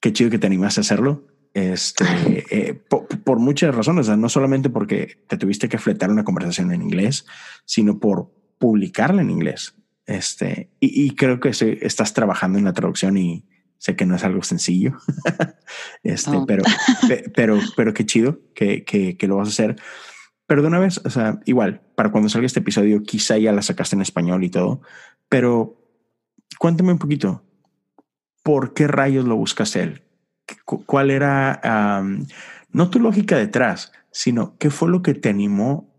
qué chido que te animaste a hacerlo. Este, eh, por, por, muchas razones, no solamente porque te tuviste que fletar una conversación en inglés, sino por publicarla en inglés. Este, y, y creo que se, estás trabajando en la traducción y, Sé que no es algo sencillo, este, pero, pero, pero qué chido que, que, que, lo vas a hacer. Pero de una vez, o sea, igual, para cuando salga este episodio, quizá ya la sacaste en español y todo, pero cuéntame un poquito, ¿por qué rayos lo buscas él? ¿Cuál era, um, no tu lógica detrás, sino qué fue lo que te animó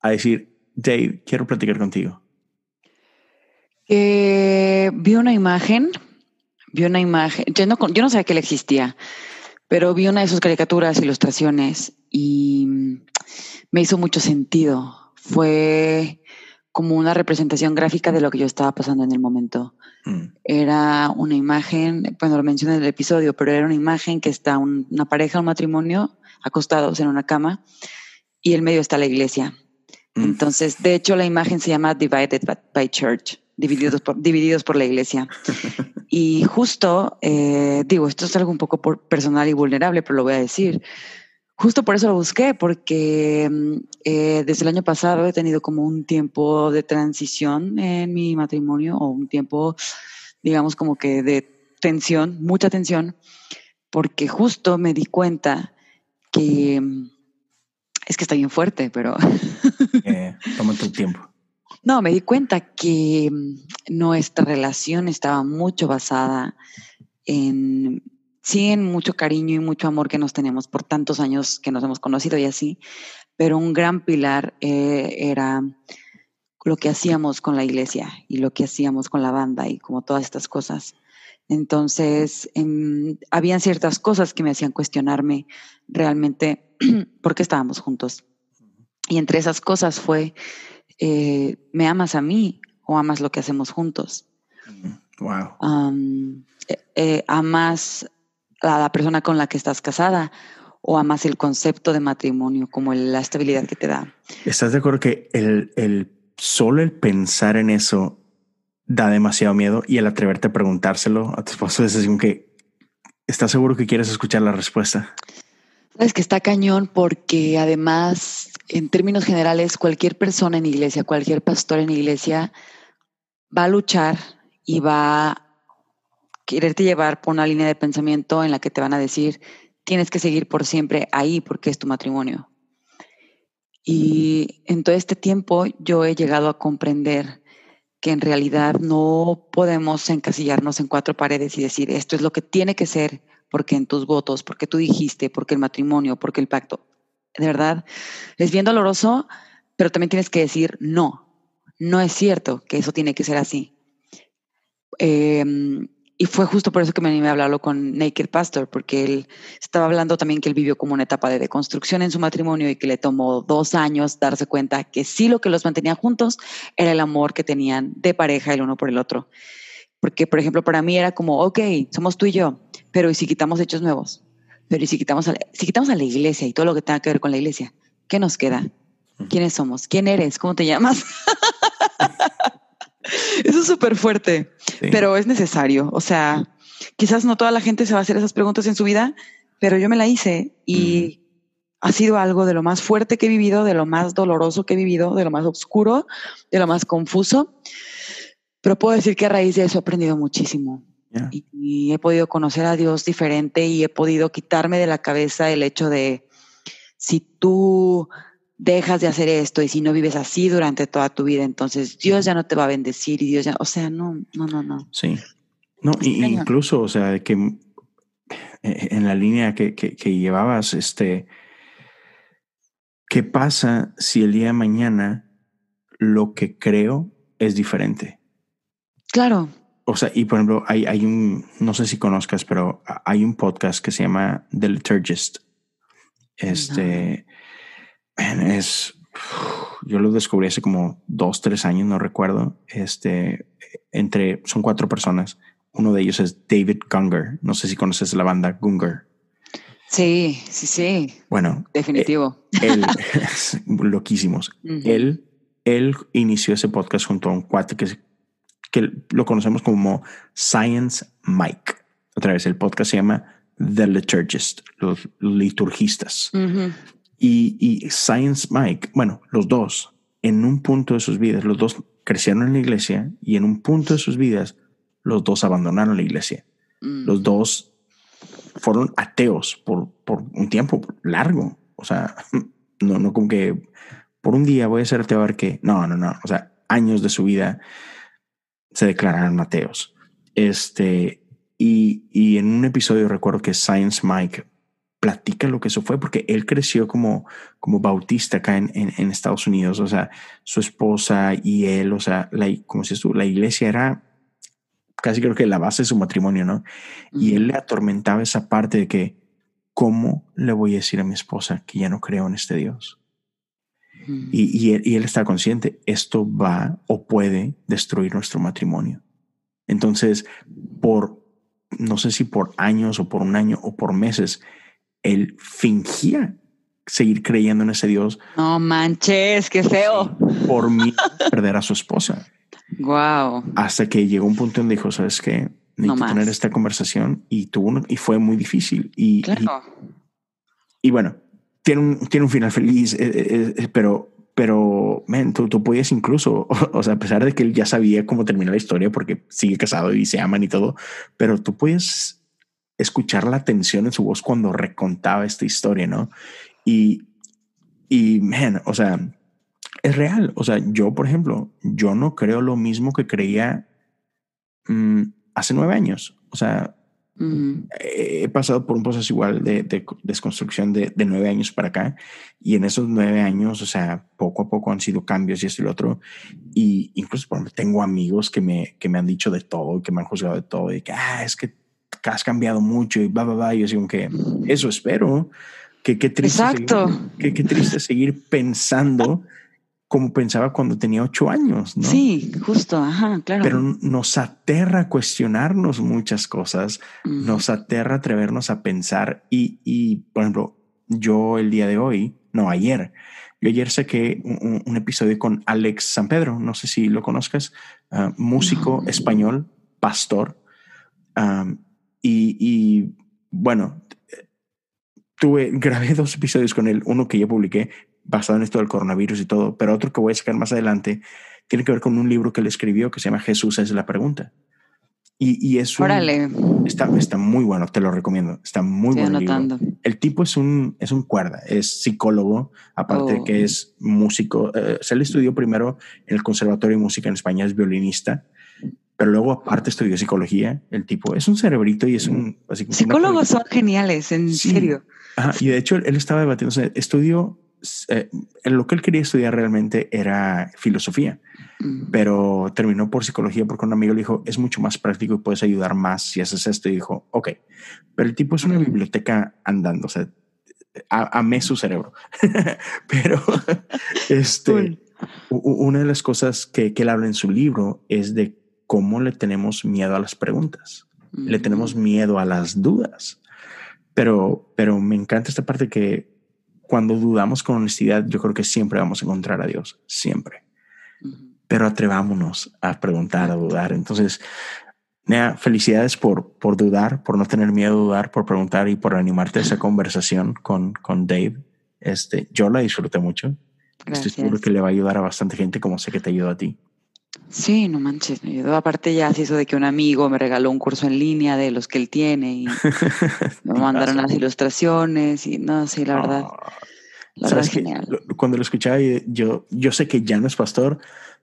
a decir, Dave, quiero platicar contigo? Eh, vi una imagen vi una imagen, yo no, yo no sabía que él existía, pero vi una de sus caricaturas, ilustraciones y me hizo mucho sentido. Fue como una representación gráfica de lo que yo estaba pasando en el momento. Mm. Era una imagen, bueno, lo mencioné en el episodio, pero era una imagen que está una pareja, un matrimonio, acostados en una cama y en medio está la iglesia. Mm. Entonces, de hecho, la imagen se llama Divided by Church divididos por, divididos por la iglesia. Y justo, eh, digo, esto es algo un poco personal y vulnerable, pero lo voy a decir. Justo por eso lo busqué, porque mm, eh, desde el año pasado he tenido como un tiempo de transición en mi matrimonio o un tiempo, digamos, como que de tensión, mucha tensión, porque justo me di cuenta que mm, es que está bien fuerte, pero... Eh, toma tu tiempo. No, me di cuenta que mm, nuestra relación estaba mucho basada en, sí, en mucho cariño y mucho amor que nos tenemos por tantos años que nos hemos conocido y así, pero un gran pilar eh, era lo que hacíamos con la iglesia y lo que hacíamos con la banda y como todas estas cosas. Entonces, em, habían ciertas cosas que me hacían cuestionarme realmente por qué estábamos juntos. Y entre esas cosas fue eh, ¿me amas a mí o amas lo que hacemos juntos? Wow. Eh, eh, ¿Amas a la persona con la que estás casada o amas el concepto de matrimonio como la estabilidad que te da? ¿Estás de acuerdo que el, el solo el pensar en eso da demasiado miedo y el atreverte a preguntárselo a tu esposo es decir que estás seguro que quieres escuchar la respuesta? Sabes que está cañón porque además, en términos generales, cualquier persona en iglesia, cualquier pastor en iglesia va a luchar y va a quererte llevar por una línea de pensamiento en la que te van a decir, tienes que seguir por siempre ahí porque es tu matrimonio. Y en todo este tiempo yo he llegado a comprender que en realidad no podemos encasillarnos en cuatro paredes y decir, esto es lo que tiene que ser porque en tus votos, porque tú dijiste, porque el matrimonio, porque el pacto. De verdad, es bien doloroso, pero también tienes que decir, no, no es cierto que eso tiene que ser así. Em, y fue justo por eso que me animé a hablarlo con Naked Pastor, porque él estaba hablando también que él vivió como una etapa de deconstrucción en su matrimonio y que le tomó dos años darse cuenta que sí lo que los mantenía juntos era el amor que tenían de pareja el uno por el otro Porque, por ejemplo, para mí era como, ok, somos tú y yo, pero ¿y si quitamos hechos nuevos? Pero ¿y si quitamos a la, si quitamos a la iglesia y todo lo que tenga que ver con la iglesia? ¿Qué nos queda? ¿Quiénes somos? ¿Quién eres? ¿Cómo te llamas? Eso es súper fuerte, pero es necesario. O sea, quizás no toda la gente se va a hacer esas preguntas en su vida, pero yo me la hice y ha sido algo de lo más fuerte que he vivido, de lo más doloroso que he vivido, de lo más oscuro, de lo más confuso. Pero puedo decir que a raíz de eso he aprendido muchísimo. Y, he podido conocer a Dios diferente y he podido quitarme de la cabeza el hecho de si tú dejas de hacer esto y si no vives así durante toda tu vida, entonces Dios ya no te va a bendecir y Dios ya, o sea, no, no, no, no. Sí. No, incluso, o sea, que eh, en la línea que, que, llevabas, este, ¿qué pasa si el día de mañana lo que creo es diferente? Claro. O sea, y por ejemplo, hay, hay un, no sé si conozcas, pero hay un podcast que se llama The Liturgist. Este es, yo lo descubrí hace como dos, tres años, no recuerdo. Este, entre, son cuatro personas. Uno de ellos es David Gunger. No sé si conoces la banda Gunger. Sí, sí, sí. Bueno, definitivo. Eh, él, loquísimos. Él, él inició ese podcast junto a un cuate que, que lo conocemos como Science Mike. Otra vez, el podcast se llama The Liturgist, los liturgistas. Y, y Science Mike, bueno, los dos, en un punto de sus vidas, los dos crecieron en la iglesia y en un punto de sus vidas, los dos abandonaron la iglesia. Mm. Los dos fueron ateos por, por un tiempo largo. O sea, no, no como que por un día voy a ser ateo a ver qué. No, no, no. O sea, años de su vida se declararon ateos. Este, y, y en un episodio recuerdo que Science Mike platica lo que eso fue, porque él creció como, como bautista acá en, en, Estados Unidos, o sea, su esposa y él, o sea, la, como si la iglesia era casi creo que la base de su matrimonio, ¿no? Y él le atormentaba esa parte de que, ¿cómo le voy a decir a mi esposa que ya no creo en este Dios? Y, y, él, y él está consciente, esto va o puede destruir nuestro matrimonio. Entonces, por, no sé si por años o por un año o por meses, él fingía seguir creyendo en ese Dios. No manches, qué feo. Por mí perder a su esposa. Wow. Hasta que llegó un punto en dijo, ¿sabes qué? Necesito tener esta conversación y tuvo y fue muy difícil. Y, claro. y, bueno, tiene un, tiene un final feliz, eh, eh, eh, pero, pero, man, tú, tú podías incluso, o, sea, a pesar de que él ya sabía cómo termina la historia porque sigue casado y se aman y todo, pero tú puedes escuchar la tensión en su voz cuando recontaba esta historia, ¿no? Y, y, man, o sea, es real. O sea, yo, por ejemplo, yo no creo lo mismo que creía mm, hace nueve años. O sea, he pasado por un proceso igual de, desconstrucción de, de, nueve años para acá. Y en esos nueve años, o sea, poco a poco han sido cambios y esto y lo otro. Y incluso, por ejemplo, tengo amigos que me, que me han dicho de todo, que me han juzgado de todo, y que, ah, es que has cambiado mucho y va, va, va. Y yo digo que eso espero. Que qué triste. Exacto. Seguir, que, triste seguir pensando como pensaba cuando tenía ocho años, ¿no? Sí, justo, ajá, claro. Pero nos aterra cuestionarnos muchas cosas, nos aterra atrevernos a pensar y, y, por ejemplo, yo el día de hoy, no, ayer, yo ayer saqué un, un episodio con Alex San Pedro, no sé si lo conozcas, ah, músico español, pastor, y, bueno, tuve, grabé dos episodios con él, uno que yo publiqué basado en esto del coronavirus y todo, pero otro que voy a sacar más adelante tiene que ver con un libro que él escribió que se llama Jesús es la pregunta. Y, y es está, está muy bueno, te lo recomiendo. Está muy bueno. El tipo es un, es un cuerda, es psicólogo, aparte de que oh. es músico. Eh, se le estudió primero en el Conservatorio de Música en España, es violinista pero luego aparte estudió psicología. El tipo es un cerebrito y es un... Psicólogos son geniales, en serio. y de hecho él estaba debatiendo, estudió, eh, lo que él quería estudiar realmente era filosofía, mm. pero terminó por psicología porque un amigo le dijo, es mucho más práctico y puedes ayudar más si haces esto. Y dijo, ok, pero el tipo es una biblioteca andando, o sea, amé su cerebro. pero este, una de las cosas que, que él habla en su libro es de cómo le tenemos miedo a las preguntas, le tenemos miedo a las dudas. Pero, pero me encanta esta parte que cuando dudamos con honestidad, yo creo que siempre vamos a encontrar a Dios, siempre. Pero atrevámonos a preguntar, a dudar. Entonces, Nea, felicidades por, por dudar, por no tener miedo a dudar, por preguntar y por animarte a esa conversación con, con Dave. Este, yo la disfruté mucho. Estoy seguro que le va a ayudar a bastante gente, como sé que te ayudó a ti. Sí, no manches, me ayudó. Aparte ya se hizo de que un amigo me regaló un curso en línea de los que él tiene y me mandaron las ilustraciones y no, sí, la verdad. la verdad genial. Cuando lo escuchaba, yo, yo sé que ya no es pastor,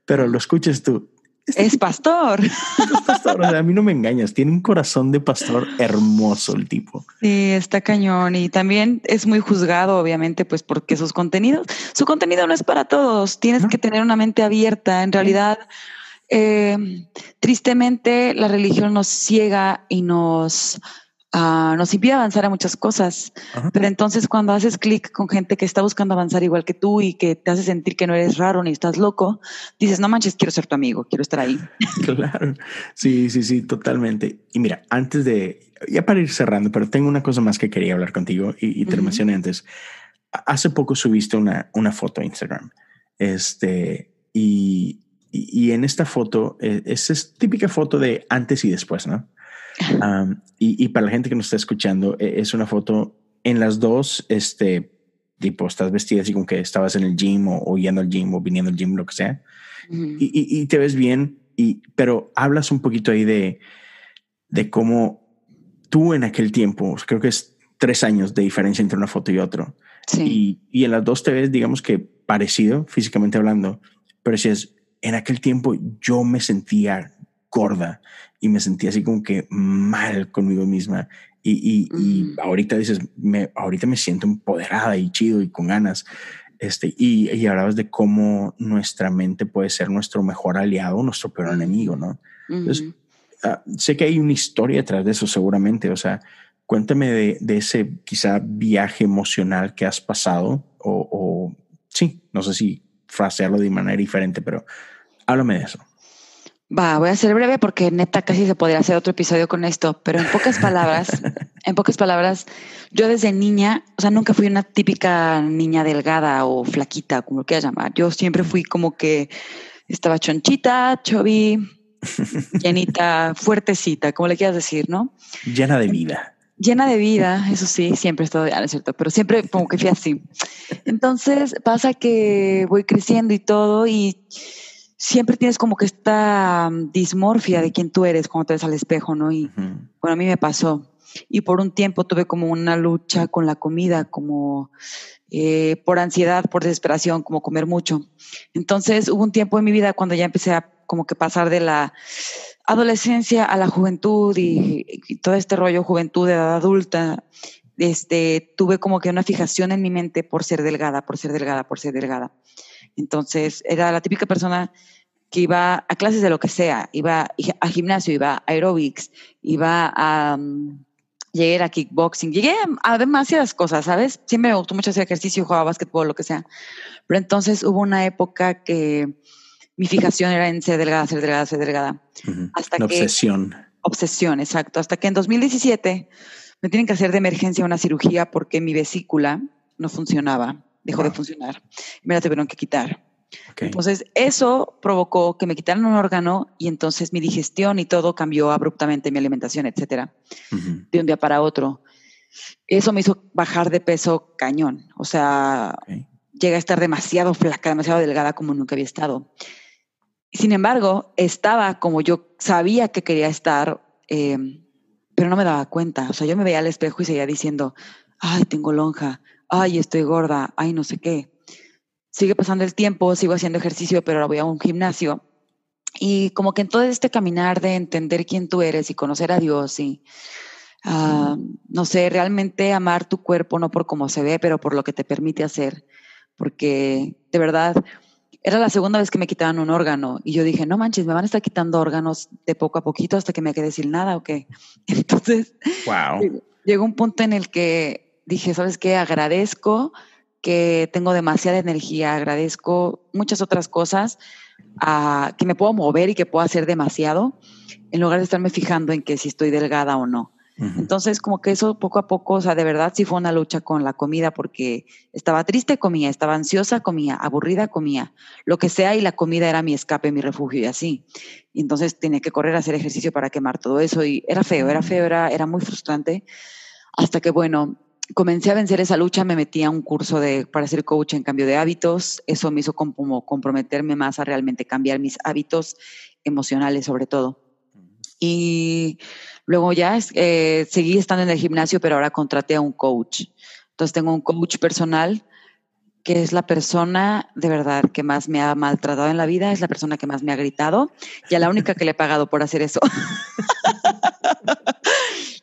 pero lo escuches tú es pastor. Es pastor. a mí no me engañas. Tiene un corazón de pastor hermoso el tipo. Sí, está cañón. Y también es muy juzgado, obviamente, pues porque sus contenidos, su contenido no es para todos. Tienes que tener una mente abierta. En realidad, eh, tristemente, la religión nos ciega y nos Ah, nos impide avanzar a muchas cosas. Pero entonces cuando haces clic con gente que está buscando avanzar igual que tú y que te hace sentir que no eres raro ni estás loco, dices, no manches, quiero ser tu amigo, quiero estar ahí. claro, sí, sí, sí, totalmente. Y mira, antes de, ya para ir cerrando, pero tengo una cosa más que quería hablar contigo y, te lo mencioné antes. Hace poco subiste una, una foto a Instagram. Este, y, y, en esta foto, eh, es, es típica foto de antes y después, ¿no? Y, para la gente que nos está escuchando, e, es una foto en las dos, este, tipo, estás vestida así como que estabas en el gym o, yendo al gym o viniendo al gym, lo que sea, y, te ves bien, y, pero hablas un poquito ahí de, de cómo tú en aquel tiempo, creo que es tres años de diferencia entre una foto y otro, y, y en las dos te ves, digamos que parecido físicamente hablando, pero si es, en aquel tiempo yo me sentía gorda y me sentía así como que mal conmigo misma. Y, y, ahorita dices, me, ahorita me siento empoderada y chido y con ganas. Este, y, y, hablabas de cómo nuestra mente puede ser nuestro mejor aliado, nuestro peor enemigo, ¿no? Entonces, ah, sé que hay una historia detrás de eso seguramente, o sea, cuéntame de, de ese quizá viaje emocional que has pasado o, o, sí, no sé si frasearlo de manera diferente, pero háblame de eso. Va, voy a ser breve porque neta casi se podría hacer otro episodio con esto, pero en pocas palabras, en pocas palabras, yo desde niña, o sea, nunca fui una típica niña delgada o flaquita, como lo quieras llamar. Yo siempre fui como que estaba chonchita, chovi, llenita, fuertecita, como le quieras decir, ¿no? Llena de vida. Llena de vida, eso sí, siempre estoy, ah, es cierto, pero siempre como que fui así. Entonces pasa que voy creciendo y todo y siempre tienes como que esta mm, dismorfia de quién tú eres cuando te ves al espejo, ¿no? Y bueno, a mí me pasó. Y por un tiempo tuve como una lucha con la comida, como eh, por ansiedad, por desesperación, como comer mucho. Entonces hubo un tiempo en mi vida cuando ya empecé a como que pasar de la adolescencia a la juventud y, y todo este rollo juventud, edad adulta, este, tuve como que una fijación en mi mente por ser delgada, por ser delgada, por ser delgada. Entonces, era la típica persona que iba a clases de lo que sea, iba a gimnasio, iba a aerobics, iba a... Um, llegué a kickboxing, llegué a, demasiadas cosas, ¿sabes? Siempre me gustó mucho hacer ejercicio, jugaba básquetbol, lo que sea. Pero entonces hubo una época que mi fijación era en ser delgada, ser delgada, ser delgada. hasta que, obsesión. Obsesión, exacto. Hasta que en 2017 me tienen que hacer de emergencia una cirugía porque mi vesícula no funcionaba dejó de funcionar. Me la tuvieron que quitar. Entonces, eso provocó que me quitaran un órgano y entonces mi digestión y todo cambió abruptamente, mi alimentación, etcétera, de un día para otro. Eso me hizo bajar de peso cañón. O sea, llega a estar demasiado flaca, demasiado delgada como nunca había estado. Sin embargo, estaba como yo sabía que quería estar, eh, pero no me daba cuenta. O sea, yo me veía al espejo y seguía diciendo, ay, tengo lonja, ay, estoy gorda, ay, no sé qué. Sigue pasando el tiempo, sigo haciendo ejercicio, pero ahora voy a un gimnasio. Y como que en todo este caminar de entender quién tú eres y conocer a Dios y, ah, no sé, realmente amar tu cuerpo, no por cómo se ve, pero por lo que te permite hacer. Porque de verdad, era la segunda vez que me quitaban un órgano y yo dije, no manches, me van a estar quitando órganos de poco a poquito hasta que me quede sin nada o qué. Entonces, wow. llegó un punto en el que dije, ¿sabes qué? Agradezco que tengo demasiada energía, agradezco muchas otras cosas, a, que me puedo mover y que puedo hacer demasiado, en lugar de estarme fijando en que si estoy delgada o no. Entonces, como que eso poco a poco, o sea, de verdad sí fue una lucha con la comida porque estaba triste, comía, estaba ansiosa, comía, aburrida, comía, lo que sea y la comida era mi escape, mi refugio y así. Y entonces tenía que correr a hacer ejercicio para quemar todo eso y era feo, era feo, era, era muy frustrante. Hasta que, bueno, comencé a vencer esa lucha, me metí a un curso de, para ser coach en cambio de hábitos. Eso me hizo como comprometerme más a realmente cambiar mis hábitos emocionales sobre todo. Y luego ya eh, seguí estando en el gimnasio, pero ahora contraté a un coach. Entonces tengo un coach personal que es la persona de verdad que más me ha maltratado en la vida, es la persona que más me ha gritado y a la única que le he pagado por hacer eso.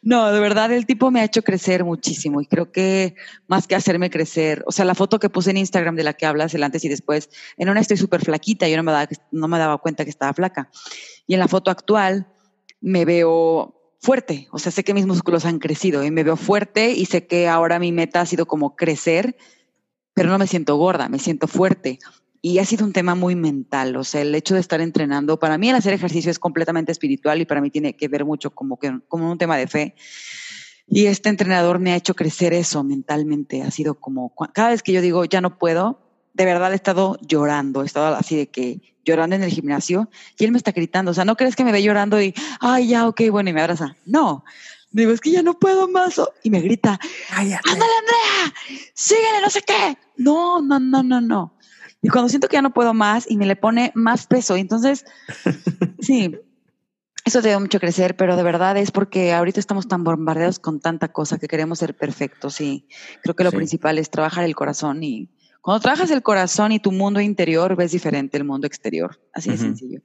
No, de verdad, el tipo me ha hecho crecer muchísimo y creo que más que hacerme crecer, o sea, la foto que puse en Instagram de la que hablas, el antes y después, en una estoy súper flaquita, yo no me, daba, no me daba cuenta que estaba flaca. Y en la foto actual me veo fuerte, o sea, sé que mis músculos han crecido y me veo fuerte y sé que ahora mi meta ha sido como crecer, pero no me siento gorda, me siento fuerte. Y ha sido un tema muy mental, o sea, el hecho de estar entrenando, para mí el hacer ejercicio es completamente espiritual y para mí tiene que ver mucho como, que, como un tema de fe. Y este entrenador me ha hecho crecer eso mentalmente, ha sido como, cada vez que yo digo, ya no puedo, de verdad he estado llorando, he estado así de que llorando en el gimnasio y él me está gritando, o sea, no crees que me ve llorando y, ay, ya, ok, bueno, y me abraza. No, digo, es que ya no puedo más. Y me grita, ándale, Andrea, síguele, no sé qué. No, no, no, no, no. Y cuando siento que ya no puedo más y me le pone más peso, entonces, sí, eso debe mucho crecer, pero de verdad es porque ahorita estamos tan bombardeados con tanta cosa que queremos ser perfectos y creo que lo principal es trabajar el corazón y cuando trabajas el corazón y tu mundo interior ves diferente el mundo exterior, así de sencillo.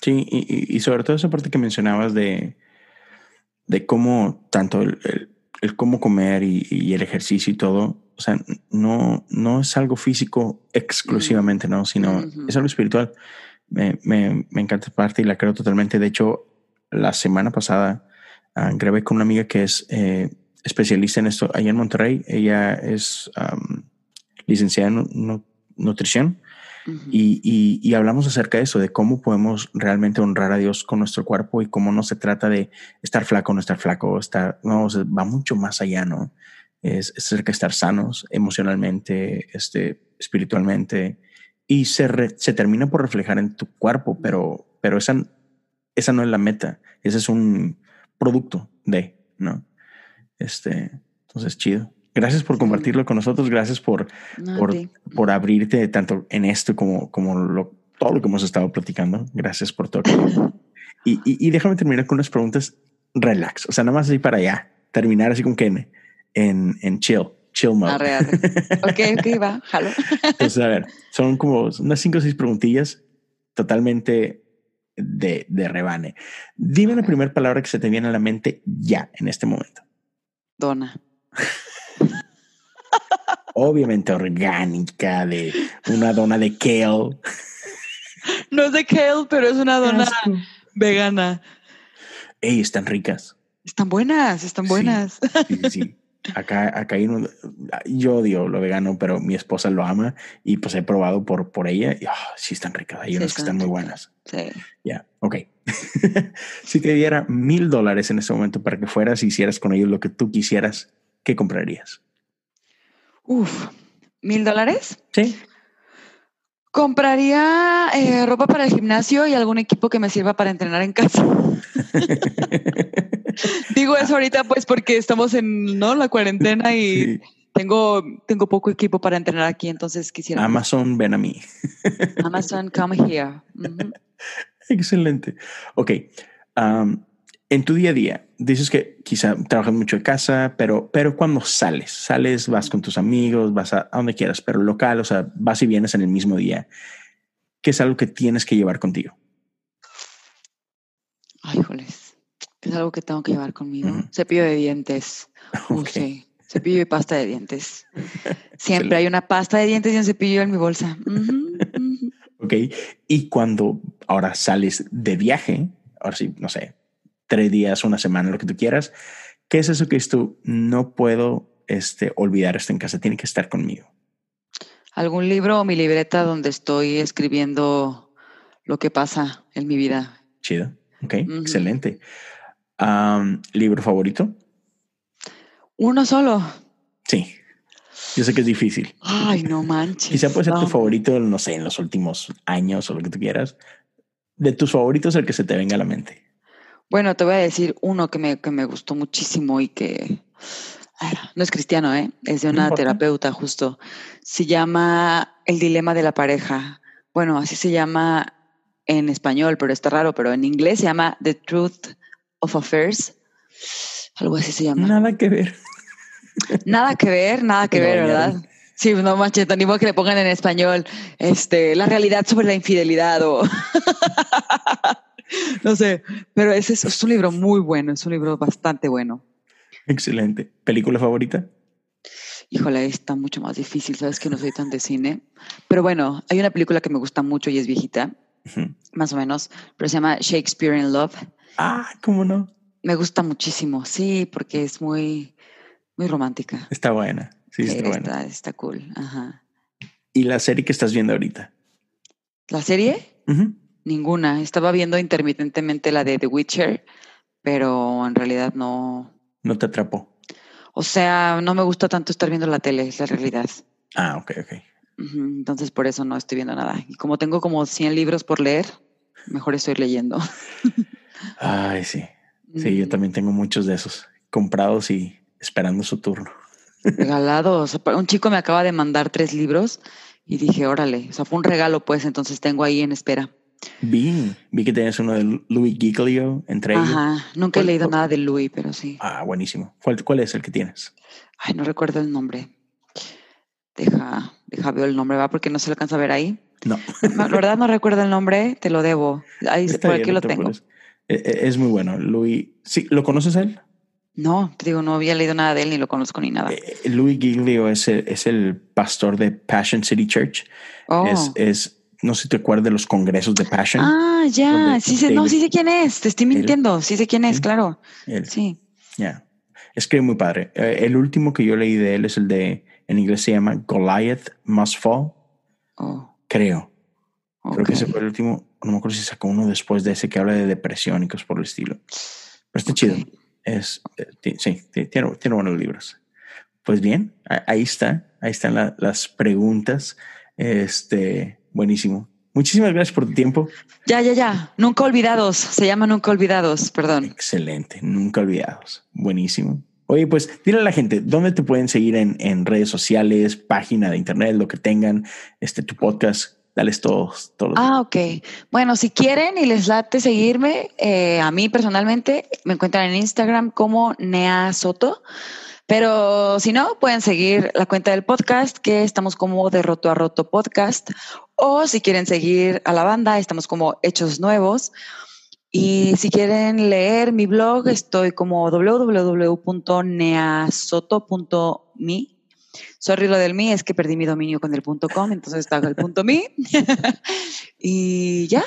Sí, y, sobre todo esa parte que mencionabas de, de cómo tanto el, el, cómo comer y, el ejercicio y todo o sea, no, no es algo físico exclusivamente, ¿no? Sino es algo espiritual. Me, me, me, encanta parte y la creo totalmente. De hecho, la semana pasada uh, grabé con una amiga que es eh, especialista en esto allá en Monterrey. Ella es licenciada en nutrición y, y, y, hablamos acerca de eso, de cómo podemos realmente honrar a Dios con nuestro cuerpo y cómo no se trata de estar flaco o no estar flaco, estar, no, va mucho más allá, ¿no? Es, cerca de estar sanos emocionalmente, este, espiritualmente, y se, se termina por reflejar en tu cuerpo, pero, pero esa, esa no es la meta, ese es un producto de, ¿no? Este, entonces, chido. Gracias por compartirlo con nosotros, gracias por, por, por, abrirte tanto en esto como, como lo, todo lo que hemos estado platicando. Gracias por todo. y, y, y, déjame terminar con unas preguntas relax, o sea, nada más así para allá, terminar así como que en, en chill, chill mode. Arre, arre. ok, ok, va, jalo. Entonces, a ver, son como unas cinco o seis preguntillas totalmente de, de rebane. Dime la primera palabra que se te viene a la mente ya, en este momento. Dona. Obviamente orgánica, de una dona de kale. No es de kale, pero es una dona vegana. Ey, están ricas. Están buenas, están buenas. sí, sí. Acá, acá hay yo odio lo vegano, pero mi esposa lo ama y pues he probado por, por ella y oh, sí están ricas. Hay unas que están muy buenas. Sí. Ya, ok. si te diera mil dólares en este momento para que fueras y hicieras con ellos lo que tú quisieras, ¿qué comprarías? Uf, ¿mil dólares? Sí. Compraría eh, ropa para el gimnasio y algún equipo que me sirva para entrenar en casa. Digo eso ahorita pues porque estamos en ¿no? la cuarentena y tengo, tengo poco equipo para entrenar aquí, entonces quisiera... Amazon, ven a mí. Amazon, come here. Excelente. Ok. en tu día a día, dices que quizá trabajas mucho en casa, pero, pero cuando sales, sales, vas con tus amigos, vas a, a donde quieras, pero local, o sea, vas y vienes en el mismo día. ¿Qué es algo que tienes que llevar contigo? Ay, joles es algo que tengo que llevar conmigo. Cepillo de dientes. Okay. Cepillo y pasta de dientes. Siempre hay una pasta de dientes y un cepillo en mi bolsa. Ok. Y cuando ahora sales de viaje, ahora sí, no sé, tres días, una semana, lo que tú quieras, ¿qué es eso que es tú? No puedo este, olvidar esto en casa, tiene que estar conmigo. algún libro o mi libreta donde estoy escribiendo lo que pasa en mi vida. Chido. Ok, excelente. ¿Libro favorito? Uno solo. Sí. Yo sé que es difícil. Ay, no manches. Quizá puede ser tu favorito, no sé, en los últimos años o lo que tú quieras. De tus favoritos, el que se te venga a la mente. Bueno, te voy a decir uno que me, que me gustó muchísimo y que no es cristiano, ¿eh? es de una terapeuta justo. Se llama El dilema de la pareja. Bueno, así se llama en español, pero está raro, pero en inglés se llama The Truth of Affairs. Algo así se llama. Nada que ver. Nada que ver, nada que ver, ¿verdad? Sí, no manches, ni modo que le pongan en español este, la realidad sobre la infidelidad o no sé, pero ese es, un libro muy bueno, es un libro bastante bueno. Excelente. ¿Película favorita? Híjole, está mucho más difícil, sabes que no soy tan de cine. Pero bueno, hay una película que me gusta mucho y es viejita, más o menos, pero se llama Shakespeare in Love. Ah, ¿cómo no? Me gusta muchísimo, sí, porque es muy, muy romántica. Está buena, sí, está, buena. Está cool, ajá. ¿Y la serie que estás viendo ahorita? ¿La serie? Ninguna. Estaba viendo intermitentemente la de The Witcher, pero en realidad no. No te atrapó. O sea, no me gusta tanto estar viendo la tele, es la realidad. Ah, ok, ok. Entonces por eso no estoy viendo nada. Y como tengo como 100 libros por leer, mejor estoy leyendo. Ay, sí. Sí, yo también tengo muchos de esos comprados y esperando su turno. Regalados. Un chico me acaba de mandar tres libros y dije, órale, o sea, fue un regalo, pues entonces tengo ahí en espera. Vi, vi que tenías uno de Louis Giglio entre ellos. Ajá, nunca he leído nada de Louis, pero sí. Ah, buenísimo. ¿Cuál, ¿Cuál es el que tienes? Ay, no recuerdo el nombre. Deja, deja ver el nombre, ¿va? Porque no se lo alcanza a ver ahí. No. La verdad no recuerdo el nombre, te lo debo. Ahí, por aquí lo tengo. Es muy bueno. Louis, ¿sí? ¿Lo conoces a él? No, te digo, no había leído nada de él ni lo conozco ni nada. Eh, Louis Giglio es el, es el pastor de Passion City Church. Oh. Es, es, no sé si te acuerdas de los congresos de Passion. Ah, ya, sí sé, no, sí sé quién es, te estoy mintiendo, sí sé quién es, claro. Sí. Ya, es que es muy padre. Eh, el último que yo leí de él es el de, en inglés se llama Goliath Must Fall. Oh. Creo. Creo que ese fue el último, no me acuerdo si sacó uno después de ese que habla de depresión y cosas por el estilo. Pero está chido. Es, eh, sí, tiene, tiene, buenos libros. Pues bien, ahí está, ahí están las preguntas. Este, buenísimo. Muchísimas gracias por tu tiempo. Ya, ya, ya. Nunca olvidados. Se llama Nunca olvidados, perdón. Excelente. Nunca olvidados. Buenísimo. Oye, pues dile a la gente, ¿dónde te pueden seguir en, en redes sociales, página de internet, lo que tengan, este, tu podcast? Dales todos. todos ah, ok. Bueno, si quieren y les late seguirme, eh, a mí personalmente me encuentran en Instagram como Nea Soto. Pero si no, pueden seguir la cuenta del podcast, que estamos como de roto a roto podcast. O si quieren seguir a la banda, estamos como Hechos Nuevos. Y si quieren leer mi blog, estoy como www.neasoto.me Sorry, lo del mí es que perdí mi dominio con el punto com, entonces está el punto mi. y ya,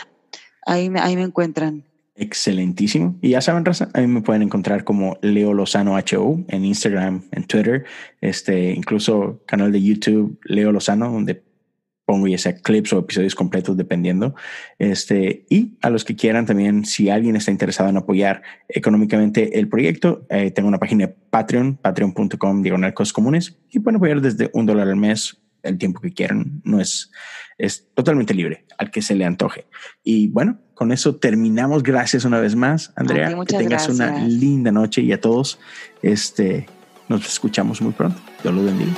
ahí me, ahí me encuentran. Excelentísimo. Y ya saben, Raza, a mí me pueden encontrar como Leo Lozano HO en Instagram, en Twitter, este, incluso canal de YouTube Leo Lozano, donde pongo ya sea clips o episodios completos dependiendo. Este, y a los que quieran también, si alguien está interesado en apoyar económicamente el proyecto, eh, tengo una página de Patreon, patreon.com diagonal cosas comunes y pueden apoyar desde un dólar al mes el tiempo que quieran. No es, es totalmente libre al que se le antoje. Y bueno, con eso terminamos. Gracias una vez más, Andrea. que tengas una linda noche y a todos, este, nos escuchamos muy pronto. Dios los bendiga.